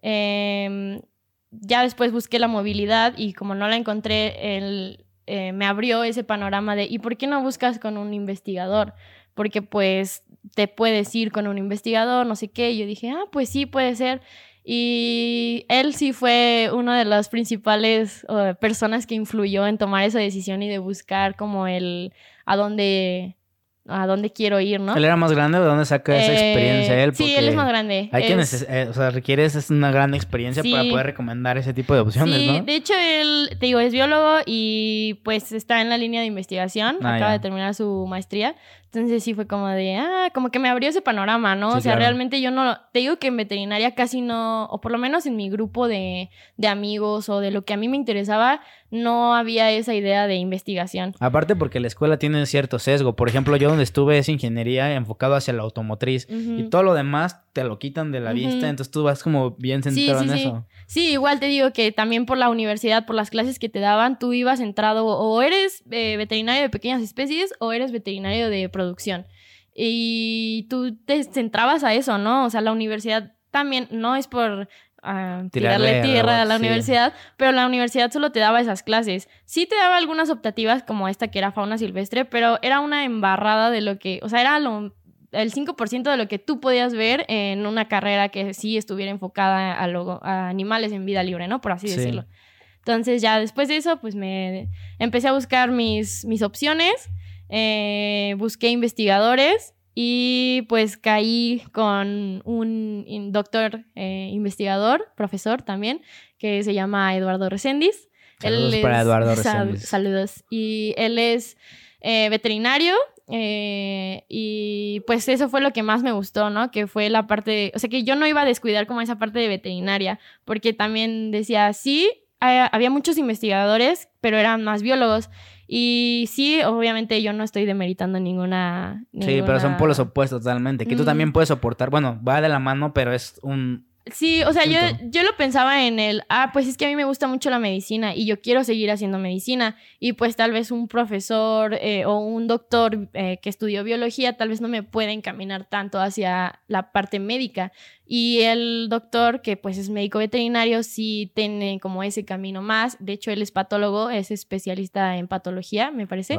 Em, ya después busqué la movilidad y como no la encontré, me abrió ese panorama de, ¿y por qué no buscas con un investigador? Porque pues te puedes ir con un investigador, no sé qué. Y yo dije, ah, pues sí, puede ser. Y él sí fue una de las principales personas que influyó en tomar esa decisión y de buscar como el a dónde a dónde quiero ir, ¿no? ¿Él era más grande o de dónde saca esa experiencia él? sí, él es más grande. Hay quienes, eh, o sea, requieres una gran experiencia para poder recomendar ese tipo de opciones, sí, de hecho él, te digo, es biólogo y pues está en la línea de investigación, ah, acaba de terminar su maestría, entonces sí fue como de, ah, como que me abrió ese panorama, ¿no? o sea, realmente yo no, te digo que en veterinaria casi no, o por lo menos en mi grupo de, de amigos o de lo que a mí me interesaba, no había esa idea de investigación. Aparte porque la escuela tiene cierto sesgo. Por ejemplo, yo donde estuve es ingeniería enfocado hacia la automotriz y todo lo demás te lo quitan de la vista, entonces tú vas como bien centrado en eso. Sí, igual te digo que también por la universidad, por las clases que te daban, tú ibas centrado o eres eh, veterinario de pequeñas especies o eres veterinario de producción. Y tú te centrabas a eso, ¿no? O sea, la universidad también no es por tirarle, tierra a la universidad, pero la universidad solo te daba esas clases. Sí te daba algunas optativas como esta que era fauna silvestre, pero era una embarrada de lo que, o sea, era lo, el 5% de lo que tú podías ver en una carrera que sí estuviera enfocada a, animales en vida libre, ¿no? Por así decirlo. Entonces ya después de eso, pues me empecé a buscar mis, mis opciones, eh, busqué investigadores y pues caí con un doctor eh, investigador, profesor también, que se llama Eduardo Reséndiz. Saludos para Eduardo (laughs) Reséndiz. saludos. Y él es eh, veterinario eh, y pues eso fue lo que más me gustó, ¿no? Que fue la parte, o sea, que yo no iba a descuidar como esa parte de veterinaria, porque también decía, sí, había muchos investigadores, pero eran más biólogos. Y sí, obviamente yo no estoy demeritando ninguna... Sí, pero son polos opuestos totalmente, que tú también puedes soportar, bueno, va de la mano, pero es un Sí, o sea, yo, yo, lo pensaba en el, ah, pues es que a mí me gusta mucho la medicina y yo quiero seguir haciendo medicina. Y pues tal vez un profesor eh, o un doctor eh, que estudió biología tal vez no me pueda encaminar tanto hacia la parte médica. Y el doctor que pues es médico veterinario sí tiene como ese camino más, de hecho él es patólogo, es especialista en patología, me parece.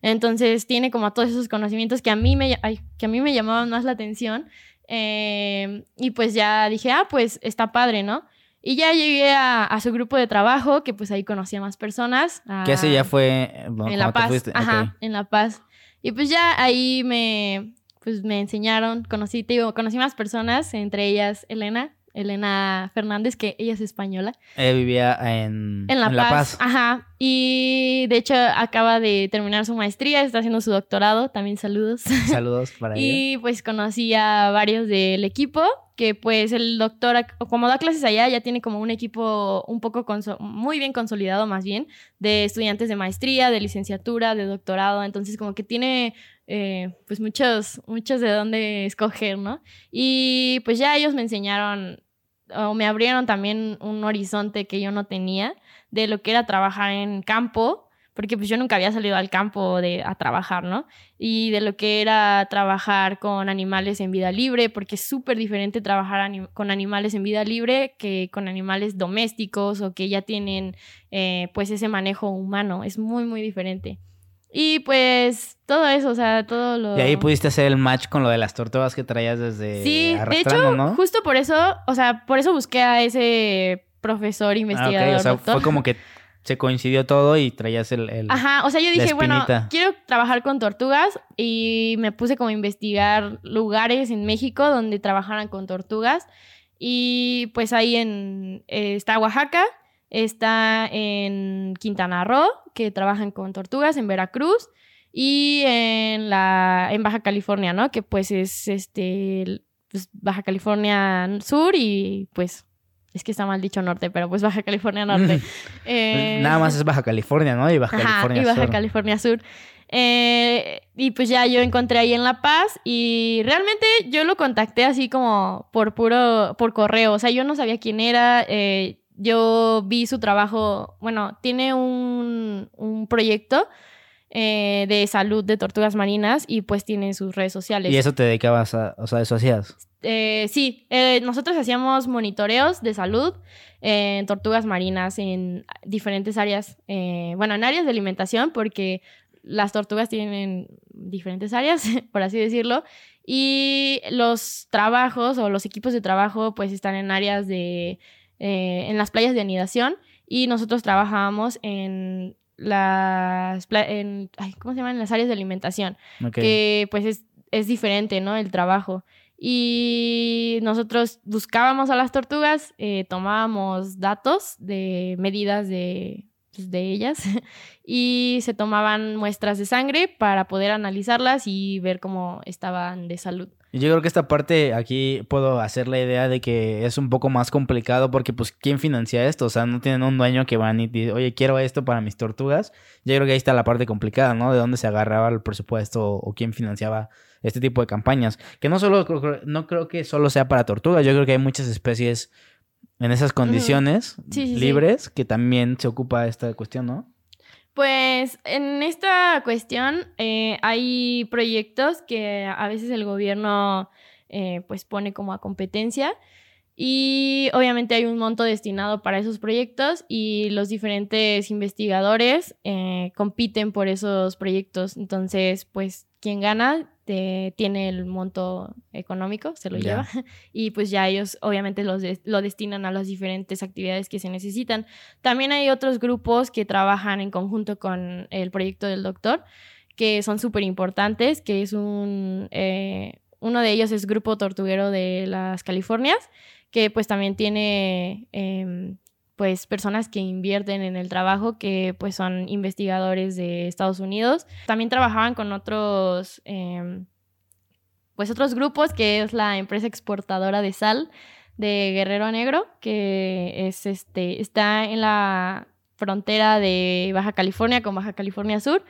Entonces tiene como todos esos conocimientos que a mí me, que a mí me llamaban más la atención Em, y pues ya dije, ah, pues está padre, ¿no? Y ya llegué a, su grupo de trabajo, que pues ahí conocí a más personas. ¿Qué ese ya fue en La Paz. Ajá, en La Paz. Y pues ya ahí me, pues me enseñaron, conocí, digo, conocí más personas, entre ellas Elena, Elena Fernández, que ella es española. Ella vivía en, en, la, Paz. Ajá. Y de hecho acaba de terminar su maestría, está haciendo su doctorado. También saludos. (laughs) Saludos para ella. Y pues conocí a varios del equipo, que pues el doctor, como da clases allá, ya tiene como un equipo un poco muy bien consolidado más bien, de estudiantes de maestría, de licenciatura, de doctorado. Entonces como que tiene eh, pues muchos, muchos de dónde escoger, ¿no? Y pues ya ellos me enseñaron o me abrieron también un horizonte que yo no tenía de lo que era trabajar en campo, porque pues yo nunca había salido al campo de, a trabajar, ¿no? Y de lo que era trabajar con animales en vida libre, porque es súper diferente trabajar con animales en vida libre que con animales domésticos o que ya tienen eh, pues ese manejo humano, es muy, muy diferente. Y pues todo eso, o sea, todo lo... Y ahí pudiste hacer el match con lo de las tortugas que traías desde... Sí, de hecho, justo por eso, o sea, por eso busqué a ese profesor investigador. Ah, o sea, fue como que se coincidió todo y traías el... Ajá, o sea, yo dije, bueno, quiero trabajar con tortugas y me puse como a investigar lugares en México donde trabajaran con tortugas. Y pues ahí en, eh, está Oaxaca, está en Quintana Roo, que trabajan con tortugas, en Veracruz y en, la, en Baja California, ¿no? Que pues es este, pues, Baja California Sur y pues es que está mal dicho norte, pero pues Baja California Norte. (laughs) Eh, Nada más es Baja California, ¿no? Y Baja California y Baja California Sur. Eh, y pues ya yo encontré ahí en La Paz y realmente yo lo contacté así como por puro, por correo. O sea, yo no sabía quién era. Eh, yo vi su trabajo, bueno, tiene un, proyecto eh, de salud de tortugas marinas y pues tiene sus redes sociales. ¿Y eso te dedicabas a, o sea, eso hacías? Eh, sí, eh, nosotros hacíamos monitoreos de salud en tortugas marinas en diferentes áreas, bueno, en áreas de alimentación, porque las tortugas tienen diferentes áreas, (laughs) por así decirlo, y los trabajos o los equipos de trabajo pues están en áreas de eh, en las playas de anidación y nosotros trabajábamos en las en, ¿cómo se llaman? En las áreas de alimentación, que pues es, es diferente, ¿no? El trabajo. Y nosotros buscábamos a las tortugas, eh, tomábamos datos de medidas de, pues, de ellas (laughs) y se tomaban muestras de sangre para poder analizarlas y ver cómo estaban de salud. Yo creo que esta parte aquí puedo hacer la idea de que es un poco más complicado porque pues ¿quién financia esto? O sea, no tienen un dueño que van y dice, oye, quiero esto para mis tortugas. Yo creo que ahí está la parte complicada, ¿no? De dónde se agarraba el presupuesto o quién financiaba este tipo de campañas. Que no solo, no creo que solo sea para tortugas, yo creo que hay muchas especies en esas condiciones libres que también se ocupa esta cuestión, ¿no? Pues en esta cuestión eh, hay proyectos que a veces el gobierno eh, pues pone como a competencia y obviamente hay un monto destinado para esos proyectos y los diferentes investigadores eh, compiten por esos proyectos. Entonces, pues quien gana tiene el monto económico, se lo lleva, (laughs) y pues ya ellos obviamente los lo destinan a las diferentes actividades que se necesitan. También hay otros grupos que trabajan en conjunto con el proyecto del doctor, que son súper importantes, que es un... Eh, uno de ellos es Grupo Tortuguero de las Californias, que pues también tiene em, pues personas que invierten en el trabajo, que pues son investigadores de Estados Unidos. También trabajaban con otros, em, pues otros grupos, que es la empresa exportadora de sal de Guerrero Negro, que es este, está en la frontera de Baja California con Baja California Sur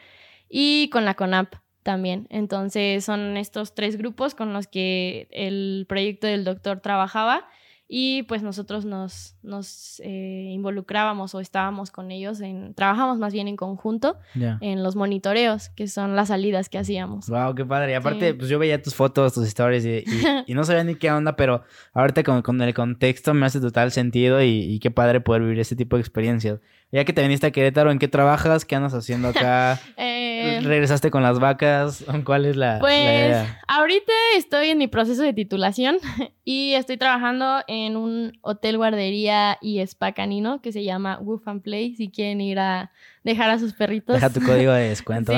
y con la CONAP también. Entonces son estos tres grupos con los que el proyecto del doctor trabajaba y pues nosotros nos, nos eh, involucrábamos o estábamos con ellos, en, trabajamos más bien en conjunto en los monitoreos, que son las salidas que hacíamos. Wow, qué padre. Y aparte, pues yo veía tus fotos, tus historias y, (laughs) y, no sabía ni qué onda, pero ahorita con, con, el contexto me hace total sentido y, y qué padre poder vivir ese tipo de experiencias. Ya que te viniste a Querétaro, ¿en qué trabajas? ¿Qué andas haciendo acá? (laughs) eh, ¿Regresaste con las vacas? ¿Cuál es la, pues, la idea? ahorita estoy en mi proceso de titulación (laughs) y estoy trabajando en un hotel guardería y spa canino que se llama Woof and Play. Si quieren ir a dejar a sus perritos. Deja tu código de (laughs) descuento.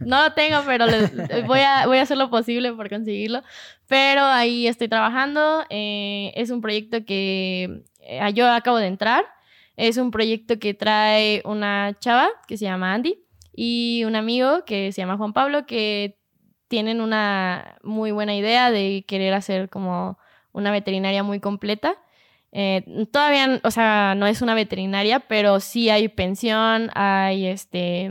no lo tengo, pero voy, a, voy a hacer lo posible por conseguirlo. Pero ahí estoy trabajando. Eh, es un proyecto que eh, yo acabo de entrar es un proyecto que trae una chava que se llama Andy y un amigo que se llama Juan Pablo que tienen una muy buena idea de querer hacer como una veterinaria muy completa. Eh, todavía, o sea, no es una veterinaria, pero sí hay pensión, hay este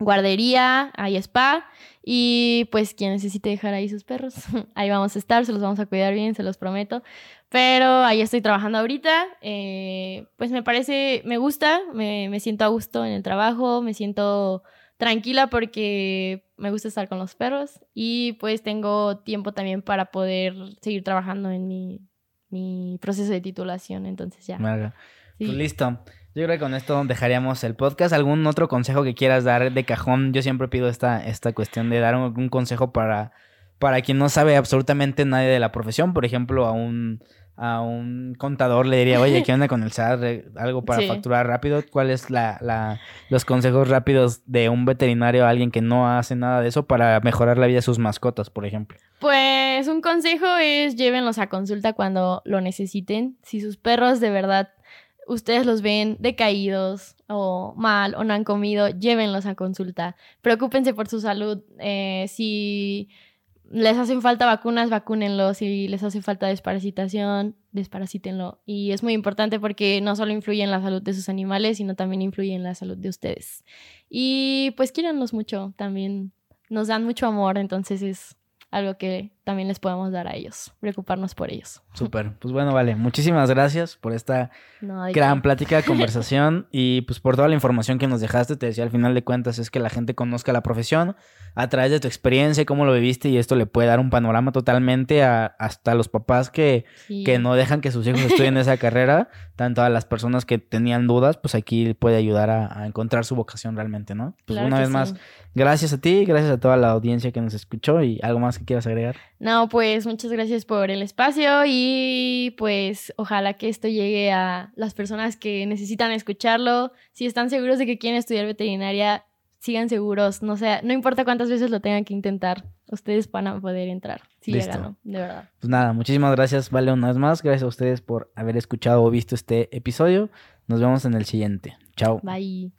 guardería, hay spa y pues quien necesite dejar ahí sus perros, (laughs) ahí vamos a estar, se los vamos a cuidar bien, se los prometo. Pero ahí estoy trabajando ahorita. Eh, pues me parece, me gusta, me, me, siento a gusto en el trabajo, me siento tranquila porque me gusta estar con los perros y pues tengo tiempo también para poder seguir trabajando en mi, mi proceso de titulación. Entonces ya. Pues listo. Yo creo que con esto dejaríamos el podcast. ¿Algún otro consejo que quieras dar de cajón? Yo siempre pido esta, esta cuestión de dar un, consejo para, para quien no sabe absolutamente nadie de la profesión. Por ejemplo, a un a un contador le diría, oye, ¿qué onda con el SAT? Algo para facturar rápido. ¿Cuáles es la, los consejos rápidos de un veterinario a alguien que no hace nada de eso para mejorar la vida de sus mascotas, por ejemplo? Pues un consejo es llévenlos a consulta cuando lo necesiten. Si sus perros de verdad ustedes los ven decaídos o mal o no han comido, llévenlos a consulta. Preocúpense por su salud. Eh, si les hacen falta vacunas, vacúnenlos. Si les hace falta desparasitación, desparasítenlo. Y es muy importante porque no solo influye en la salud de sus animales, sino también influye en la salud de ustedes. Y pues quírenlos mucho, también nos dan mucho amor, entonces es algo que también les podemos dar a ellos, preocuparnos por ellos. (laughs) Súper, pues bueno, vale, muchísimas gracias por esta gran plática, (laughs) conversación y pues por toda la información que nos dejaste, te decía al final de cuentas es que la gente conozca la profesión a través de tu experiencia, cómo lo viviste y esto le puede dar un panorama totalmente a, hasta los papás que, que no dejan que sus hijos estudien esa (laughs) carrera, tanto a las personas que tenían dudas, pues aquí puede ayudar a, encontrar su vocación realmente, ¿no? Pues una vez más, gracias a ti, gracias a toda la audiencia que nos escuchó y algo más que quieras agregar. No, pues muchas gracias por el espacio y pues ojalá que esto llegue a las personas que necesitan escucharlo. Si están seguros de que quieren estudiar veterinaria, sigan seguros. No sea, no importa cuántas veces lo tengan que intentar, ustedes van a poder entrar. Sí, de verdad. Pues nada, muchísimas gracias, Vale, una vez más. Gracias a ustedes por haber escuchado o visto este episodio. Nos vemos en el siguiente. Chao. Bye.